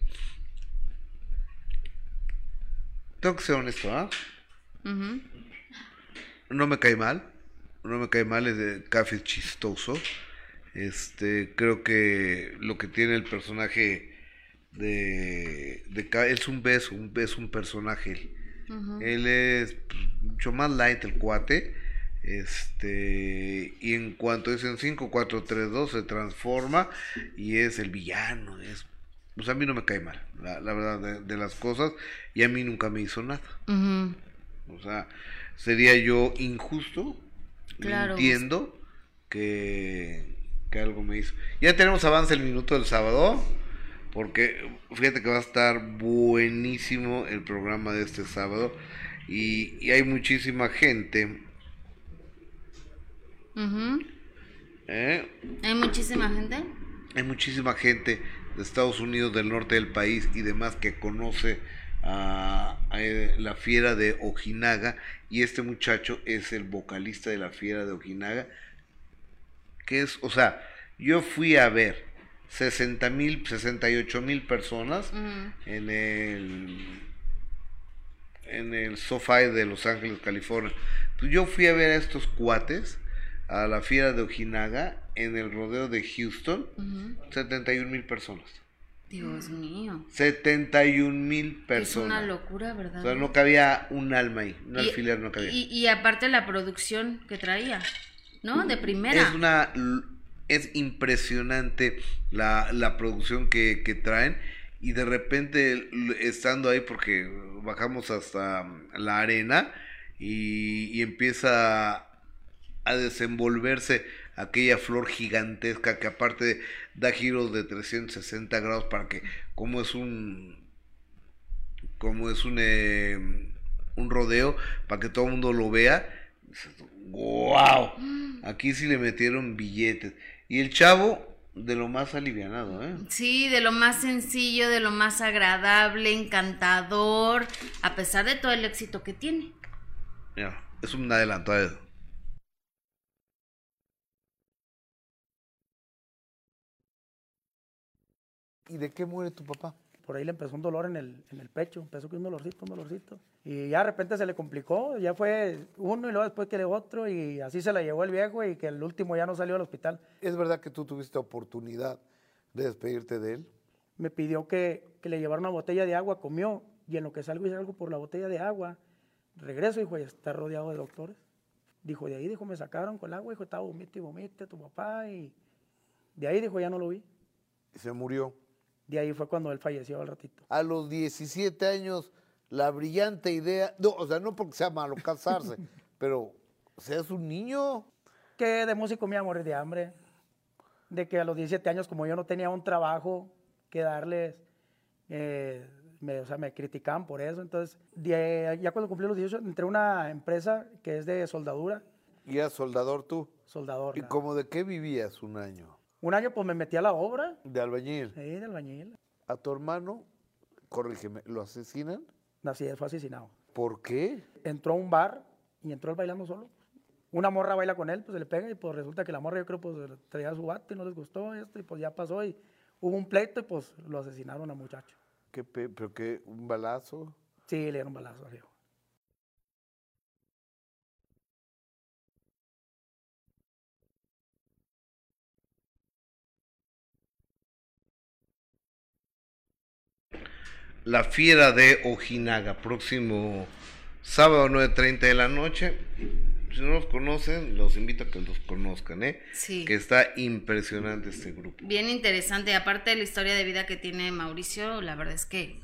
Tengo que ser honesto, ¿ah? Ujú. No me cae mal. No me cae mal, es de Cafi es chistoso. Este, creo que lo que tiene el personaje de, de es un beso, un es un personaje. él. Él es mucho más light el cuate. Este, y en cuanto es en 5, 4, 3, 2 se transforma y es el villano. Es, pues a mí no me cae mal, la, la verdad, de, de las cosas. Y a mí nunca me hizo nada. O sea, sería yo injusto, Claro. entiendo que, que algo me hizo. Ya tenemos avance el minuto del sábado, porque fíjate que va a estar buenísimo el programa de este sábado y, y hay muchísima gente. Ujú. ¿eh? Hay muchísima gente. Hay muchísima gente de Estados Unidos, del norte del país y demás que conoce a, a, eh, la fiera de Ojinaga y este muchacho es el vocalista de la fiera de Ojinaga que es, o sea, yo fui a ver 60 mil, 68 mil personas en el en el SoFi de Los Ángeles, California. Pues yo fui a ver a estos cuates a la fiera de Ojinaga en el rodeo de Houston, Ujú. 71 mil personas. Dios mío. 71 mil Es una personas. locura, ¿verdad? O sea, no cabía un alma ahí, un Y- alfiler no cabía. Y, y aparte la producción que traía, ¿no? De primera. Es una es impresionante la, la producción que, que traen y de repente estando ahí porque bajamos hasta mm, la arena y, y empieza a desenvolverse aquella flor gigantesca que aparte da giros de 360 grados para que como es un como es un eh, un rodeo para que todo el mundo lo vea wow aquí sí le metieron billetes. Y el chavo de lo más alivianado eh Sí, de lo más sencillo, de lo más agradable, encantador, a pesar de todo el éxito que tiene. Mira, es un adelantado ¿Y de qué muere tu papá? Por ahí le empezó un dolor en el, en el pecho, empezó con un dolorcito, un dolorcito. Y ya de repente se le complicó, ya fue uno y luego después que otro y así se la llevó el viejo y que el último ya no salió al hospital. ¿Es verdad que tú tuviste oportunidad de despedirte de él? Me pidió que, que le llevara una botella de agua, comió y en lo que salgo y salgo por la botella de agua, regreso, hijo, y está rodeado de doctores. Dijo, de ahí, dijo, me sacaron con el agua, dijo, estaba vomite y vomite tu papá y de ahí, dijo, ya no lo vi. Y se murió. De ahí fue cuando él falleció al ratito. A los 17 años, la brillante idea, no, o sea, no porque sea malo casarse, pero seas un niño. que de músico me iba a morir de hambre, de que a los 17 años, como yo no tenía un trabajo que darles, eh, me, o sea, me criticaban por eso. Entonces, de- ya cuando cumplí los 18, entré a una empresa que es de soldadura ¿Y eras soldador tú? soldador. ¿Y nada. como de qué vivías un año? Un año pues me metí a la obra, De albañil. ahí de albañil. A tu hermano, corrígeme, ¿lo asesinan? Así es, fue asesinado. ¿Por qué? Entró a un bar y entró él bailando solo. Una morra baila con él, pues se le pega y pues resulta que la morra yo creo pues traía su bate y no les gustó esto y pues ya pasó y hubo un pleito y pues lo asesinaron al muchacho. ¿Qué pe- ¿Pero qué? ¿Un balazo? Sí, le dieron balazo al La Fiera de Ojinaga, próximo sábado 9.30 de la noche. Si no los conocen, los invito a que los conozcan, ¿eh? Sí. Que está impresionante este grupo. Bien interesante. Aparte de la historia de vida que tiene Mauricio, la verdad es que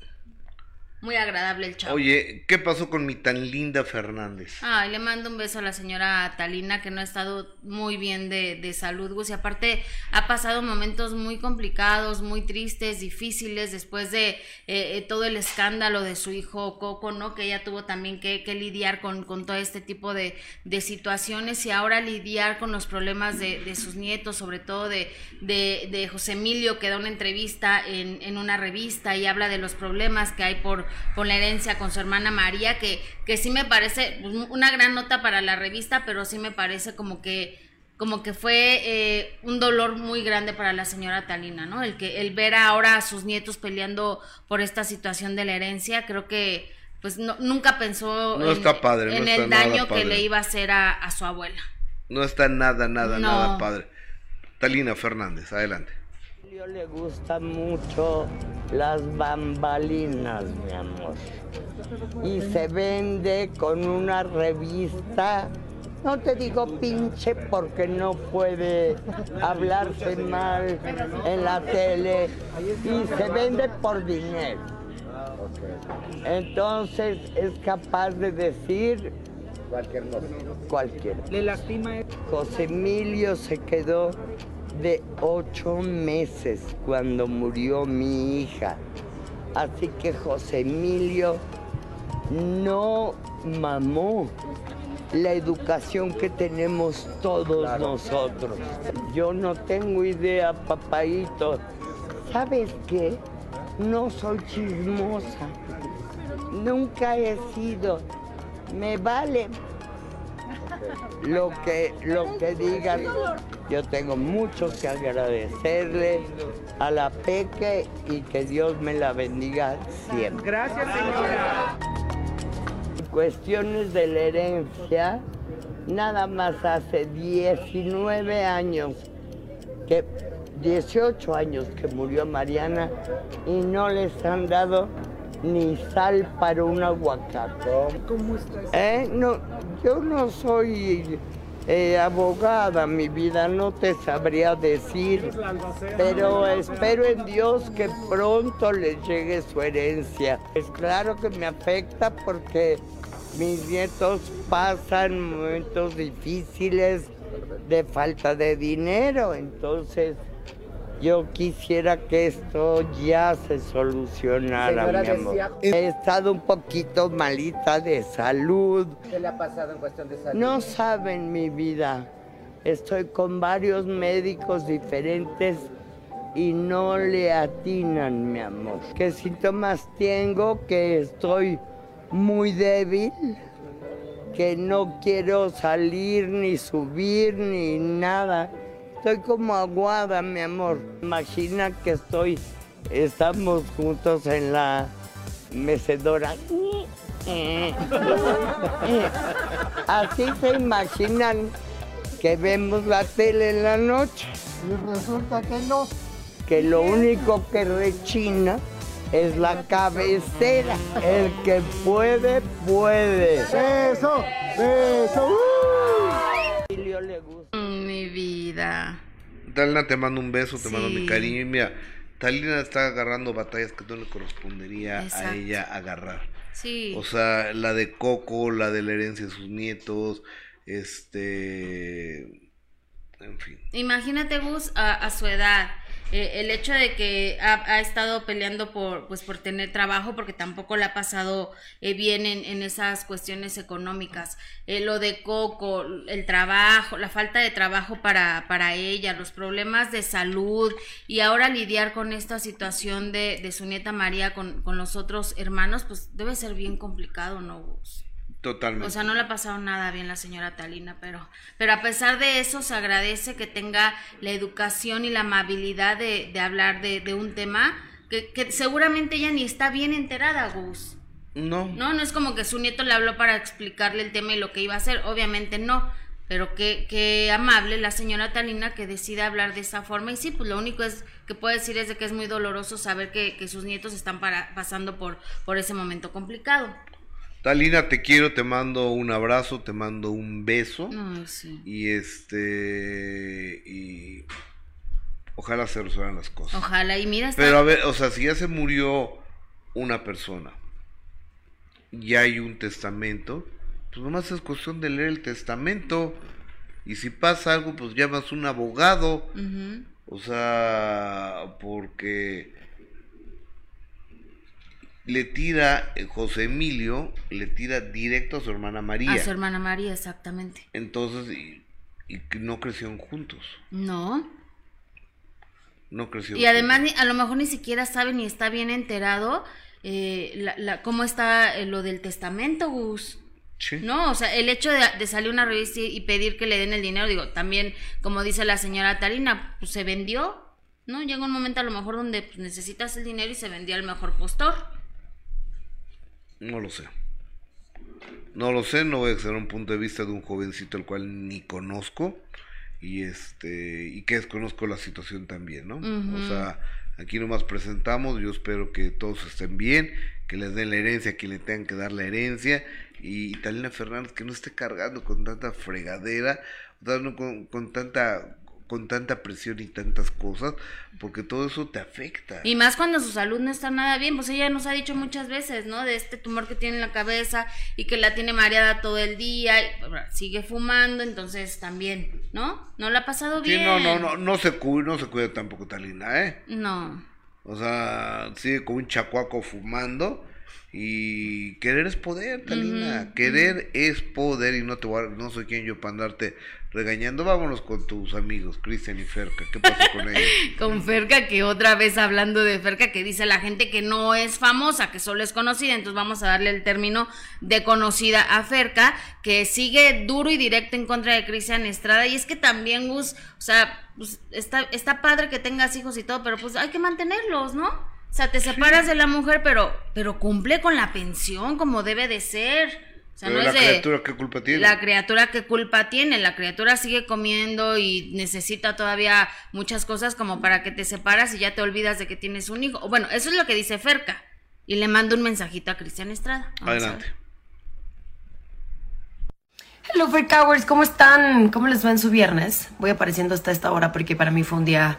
muy agradable el chavo. Oye, ¿qué pasó con mi tan linda Fernández? Ay, le mando un beso a la señora Talina, que no ha estado muy bien de, de salud, Gus, y aparte ha pasado momentos muy complicados, muy tristes, difíciles, después de eh, eh, todo el escándalo de su hijo Coco, ¿no? Que ella tuvo también que, que lidiar con, con todo este tipo de, de situaciones y ahora lidiar con los problemas de, de sus nietos, sobre todo de, de, de José Emilio, que da una entrevista en, en una revista y habla de los problemas que hay por, por la herencia con su hermana María, que, que sí me parece pues, una gran nota para la revista, pero sí me parece como que como que fue eh, un dolor muy grande para la señora Talina, ¿no? El que el ver ahora a sus nietos peleando por esta situación de la herencia, creo que pues no, nunca pensó No en, está padre, en el daño que le iba a hacer a, a su abuela. No está nada, nada, nada padre. Talina Fernández, adelante. Julio le gustan mucho las bambalinas, mi amor. Y se vende con una revista, no te digo pinche porque no puede hablarse mal en la tele, y se vende por dinero. Entonces es capaz de decir cualquier cosa. Cualquier. Le lastima José Emilio se quedó de ocho meses cuando murió mi hija. Así que José Emilio no mamó la educación que tenemos todos nosotros. Yo no tengo idea, papaito. ¿Sabes qué? No soy chismosa. Nunca he sido. Me vale lo que, lo que digan. Yo tengo mucho que agradecerle a la Peque y que Dios me la bendiga siempre. Gracias, señora. Cuestiones de la herencia, nada más hace 19 años, que 18 años que murió Mariana y no les han dado ni sal para un aguacate. ¿Cómo estás? Eh, no, yo no soy eh, abogada, mi vida, no te sabría decir, pero espero en Dios que pronto les llegue su herencia. Es claro que me afecta porque mis nietos pasan momentos difíciles de falta de dinero, entonces yo quisiera que esto ya se solucionara, Señora, mi amor. decía- He estado un poquito malita de salud. ¿Qué le ha pasado en cuestión de salud? No saben mi vida. Estoy con varios médicos diferentes y no le atinan, mi amor. ¿Qué síntomas tengo? Que estoy muy débil, que no quiero salir ni subir ni nada. Estoy como aguada, mi amor. Imagina que estoy, estamos juntos en la mecedora. Así se imaginan que vemos la tele en la noche. Y resulta que no. Que lo único que rechina es la cabecera. El que puede, puede. Eso, eso. Emilio le gusta. Mm, Mi vida. Talina, te mando un beso, te mando mi cariño. Y Mira, Talina está agarrando batallas que no le correspondería a ella agarrar. Sí. O sea, la de Coco, la de la herencia de sus nietos, este... En fin. Imagínate, Gus, a, a su edad, eh, el hecho de que ha, estado peleando por, pues, por tener trabajo, porque tampoco le ha pasado eh, bien en, en, esas cuestiones económicas. Eh, lo de Coco, el trabajo, la falta de trabajo para, para ella, los problemas de salud y ahora lidiar con esta situación de, de su nieta María con, con los otros hermanos, pues debe ser bien complicado, ¿no? Totalmente. O sea, no le ha pasado nada bien la señora Talina, pero, pero a pesar de eso se agradece que tenga la educación y la amabilidad de, de hablar de, de, un tema que, que, seguramente ella ni está bien enterada, Gus. No. No, no es como que su nieto le habló para explicarle el tema y lo que iba a hacer, obviamente no. Pero qué, qué amable la señora Talina que decida hablar de esa forma. Y sí, pues lo único es que puede decir es de que es muy doloroso saber que, que sus nietos están para, pasando por, por ese momento complicado. Talina, te quiero, te mando un abrazo, te mando un beso. Ay, sí. Y este. Y. Ojalá se resuelvan las cosas. Ojalá, y mira. Pero a ver, o sea, si ya se murió una persona, ya hay un testamento, pues nomás es cuestión de leer el testamento. Y si pasa algo, pues llamas un abogado. Uh -huh. O sea, porque le tira eh, José Emilio, le tira directo a su hermana María. A su hermana María, exactamente. Entonces, y, y no crecieron juntos. No. No crecieron Y además, a lo mejor ni siquiera sabe ni está bien enterado eh, la, la, cómo está eh, lo del testamento, Gus. Sí. No, o sea, el hecho de, de, salir una revista y pedir que le den el dinero, digo, también, como dice la señora Talina, pues se vendió, ¿no? Llega un momento a lo mejor donde pues, necesitas el dinero y se vendía el mejor postor. No lo sé. No lo sé, no voy a hacer un punto de vista de un jovencito el cual ni conozco y este y que desconozco la situación también, ¿no? Uh -huh. O sea, aquí nomás presentamos, yo espero que todos estén bien, que les den la herencia, que le tengan que dar la herencia y Talina Fernández que no esté cargando con tanta fregadera, con, con tanta con tanta presión y tantas cosas, porque todo eso te afecta. Y más cuando su salud no está nada bien, pues ella nos ha dicho muchas veces, ¿no? De este tumor que tiene en la cabeza y que la tiene mareada todo el día, y sigue fumando, entonces también, ¿no? No la ha pasado bien. Sí, no, no, no, no se cuida, no se cuida tampoco Talina, ¿eh? No. O sea, sigue como un chacuaco fumando y querer es poder, Talina. Uh -huh. Querer es poder y no te voy a, no soy quien yo para andarte regañando. Vámonos con tus amigos, Cristian y Ferca. ¿Qué pasó con ellos? con Ferca, que otra vez hablando de Ferca, que dice la gente que no es famosa, que solo es conocida. Entonces vamos a darle el término de conocida a Ferca, que sigue duro y directo en contra de Cristian Estrada. Y es que también, Gus, o sea, pues, está, está padre que tengas hijos y todo, pero pues hay que mantenerlos, ¿no? O sea, te separas de la mujer, pero, pero cumple con la pensión como debe de ser. O sea, pero no la es de, criatura qué culpa tiene. La criatura qué culpa tiene. La criatura sigue comiendo y necesita todavía muchas cosas como para que te separas y ya te olvidas de que tienes un hijo. Bueno, eso es lo que dice Ferca. Y le mando un mensajito a Cristian Estrada. Vamos Adelante. Hello, Fercowers, ¿cómo están? ¿Cómo les va en su viernes? Voy apareciendo hasta esta hora porque para mí fue un día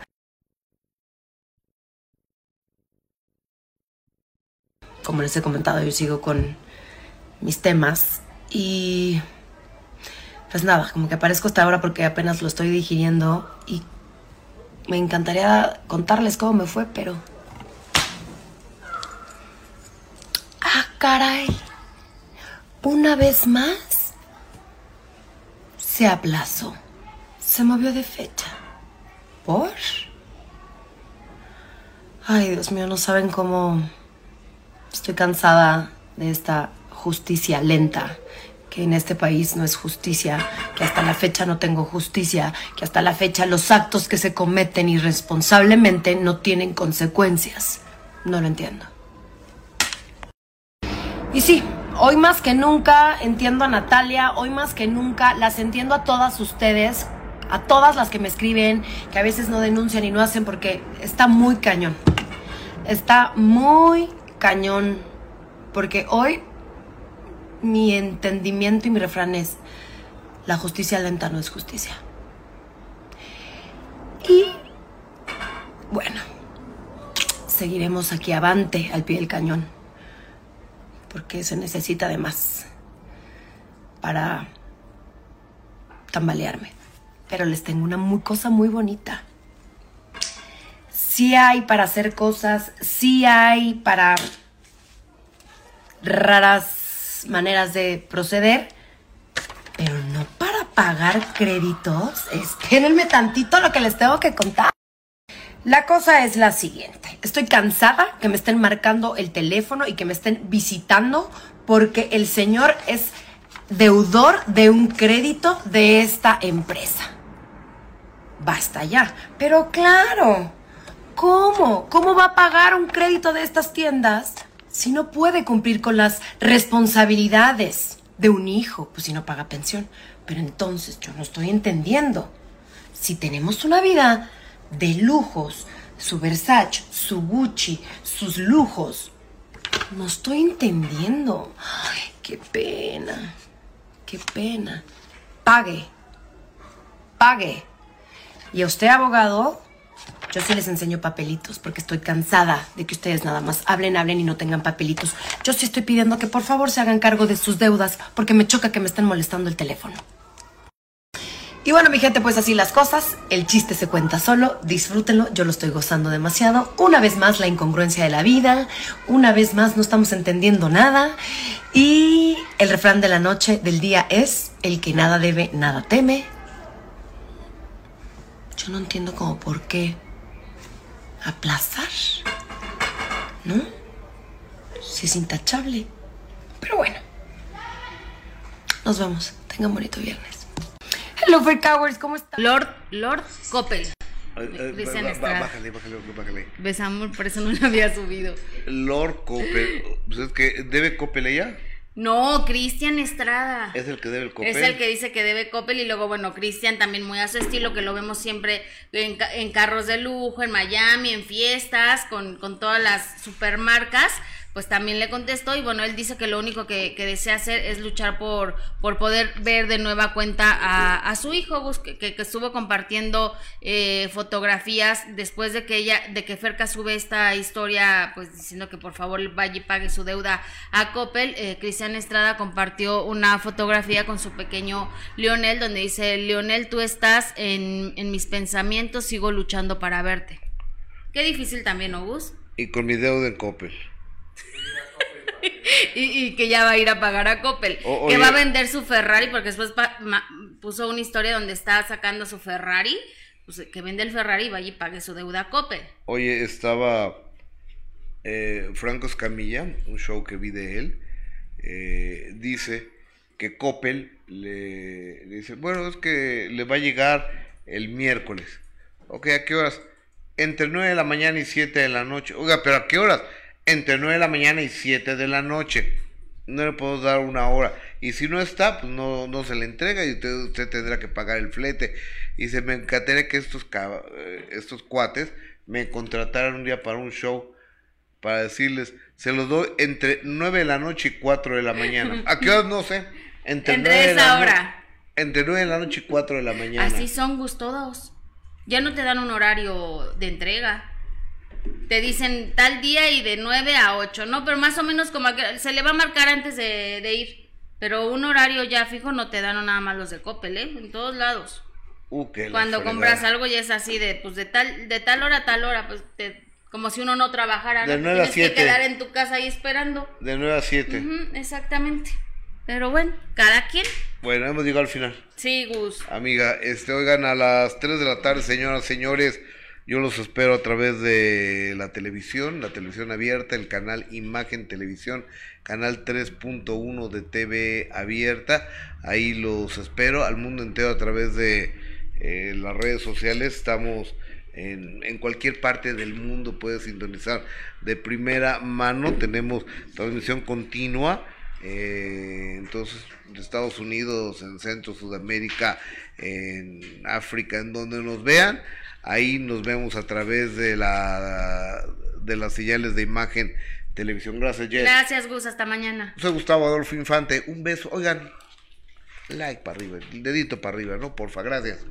como les he comentado, yo sigo con mis temas y pues nada, como que aparezco hasta ahora porque apenas lo estoy digiriendo y me encantaría contarles cómo me fue, pero... Ah, caray. Una vez más se aplazó. Se movió de fecha. ¿Por? Ay, Dios mío, no saben cómo... Estoy cansada de esta justicia lenta, que en este país no es justicia, que hasta la fecha no tengo justicia, que hasta la fecha los actos que se cometen irresponsablemente no tienen consecuencias. No lo entiendo. Y sí, hoy más que nunca entiendo a Natalia, hoy más que nunca las entiendo a todas ustedes, a todas las que me escriben, que a veces no denuncian y no hacen porque está muy cañón. Está muy cañón, porque hoy mi entendimiento y mi refrán es, la justicia lenta no es justicia. Y bueno, seguiremos aquí avante al pie del cañón, porque se necesita de más para tambalearme. Pero les tengo una muy, cosa muy bonita. Sí hay para hacer cosas, sí hay para raras maneras de proceder, pero no para pagar créditos. Espérenme tantito lo que les tengo que contar. La cosa es la siguiente. Estoy cansada que me estén marcando el teléfono y que me estén visitando porque el señor es deudor de un crédito de esta empresa. Basta ya. Pero claro, ¿cómo? ¿Cómo va a pagar un crédito de estas tiendas si no puede cumplir con las responsabilidades de un hijo? Pues si no paga pensión. Pero entonces yo no estoy entendiendo. Si tenemos una vida de lujos, su Versace, su Gucci, sus lujos, no estoy entendiendo. Ay, qué pena. Qué pena. Pague. Pague. Y a usted, abogado, yo sí les enseño papelitos porque estoy cansada de que ustedes nada más hablen, hablen y no tengan papelitos. Yo sí estoy pidiendo que por favor se hagan cargo de sus deudas porque me choca que me estén molestando el teléfono. Y bueno, mi gente, pues así las cosas. El chiste se cuenta solo. Disfrútenlo. Yo lo estoy gozando demasiado. Una vez más, la incongruencia de la vida. Una vez más, no estamos entendiendo nada. Y el refrán de la noche, del día es: el que nada debe, nada teme. Yo no entiendo como por qué aplazar. ¿No? Si es intachable. Pero bueno. Nos vemos. Tengan bonito viernes. Hello, Fair Cowards, ¿cómo están? Lord, Lord Coppel. Estrada. Bájale, bájale, bájale. Besamos, por eso no lo había subido. Lord Coppel. Pues es que debe Coppel ella. No, Cristian Estrada. Es el que debe el Coppel. Es el que dice que debe Coppel y luego, bueno, Cristian también muy a su estilo, que lo vemos siempre en, en carros de lujo, en Miami, en fiestas, con, con todas las supermarcas, pues también le contestó y bueno, él dice que lo único que, desea hacer es luchar por, por poder ver de nueva cuenta a, a su hijo, que, que- estuvo compartiendo eh, fotografías después de que ella, de que Ferca sube esta historia, pues diciendo que por favor vaya y pague su deuda a Coppel, eh, Cristian Estrada compartió una fotografía con su pequeño Lionel, donde dice, Lionel, tú estás en, en mis pensamientos, sigo luchando para verte. Qué difícil también, ¿no, Gus? Y con mi deuda en Coppel. y, y que ya va a ir a pagar a Coppel. O- que va a vender su Ferrari, porque después pa- ma- puso una historia donde está sacando su Ferrari. Pues que vende el Ferrari y vaya y pague su deuda a Coppel. Oye, estaba eh, Franco Escamilla, un show que vi de él, eh, dice que Coppel le, le dice, bueno, es que le va a llegar el miércoles. Ok, ¿a qué horas? Entre 9 de la mañana y 7 de la noche. Oiga, pero ¿a qué horas? Entre 9 de la mañana y 7 de la noche. No le puedo dar una hora. Y si no está, pues no, no se le entrega y usted, usted tendrá que pagar el flete. Y se me encantaría que estos, eh, estos cuates me contrataran un día para un show para decirles, se los doy entre 9 de la noche y 4 de la mañana. ¿A qué horas? No sé. Entre, Entre 9 de esa la no- hora. Entre 9 de la noche y 4 de la mañana. Así son, Gus, todos. Ya no te dan un horario de entrega. Te dicen tal día y de 9 a 8, ¿no? Pero más o menos como que se le va a marcar antes de, de ir. Pero un horario ya fijo no te dan nada más los de Coppel, ¿eh? En todos lados. Uh, Cuando compras algo ya es así de, pues de tal, de tal hora a tal hora, pues te- como si uno no trabajara, De ¿no? nueve a Tienes que quedar en tu casa ahí esperando. De 9 a 7. Ujú, exactamente. Pero bueno, cada quien. Bueno, hemos llegado al final. Sí, Gus. Amiga, este, oigan, a las 3 de la tarde, señoras, señores, yo los espero a través de la televisión, la televisión abierta, el canal Imagen Televisión, canal 3.1 de TV abierta. Ahí los espero al mundo entero a través de eh, las redes sociales. Estamos en, en cualquier parte del mundo, puedes sintonizar de primera mano. Tenemos transmisión continua. Eh, entonces, de Estados Unidos, en Centro, Sudamérica, en África, en donde nos vean, ahí nos vemos a través de la de las señales de imagen televisión. Gracias, Jess. Gracias, Gus. Hasta mañana. Soy Gustavo Adolfo Infante. Un beso. Oigan, like para arriba, el dedito para arriba, ¿no? Porfa, gracias.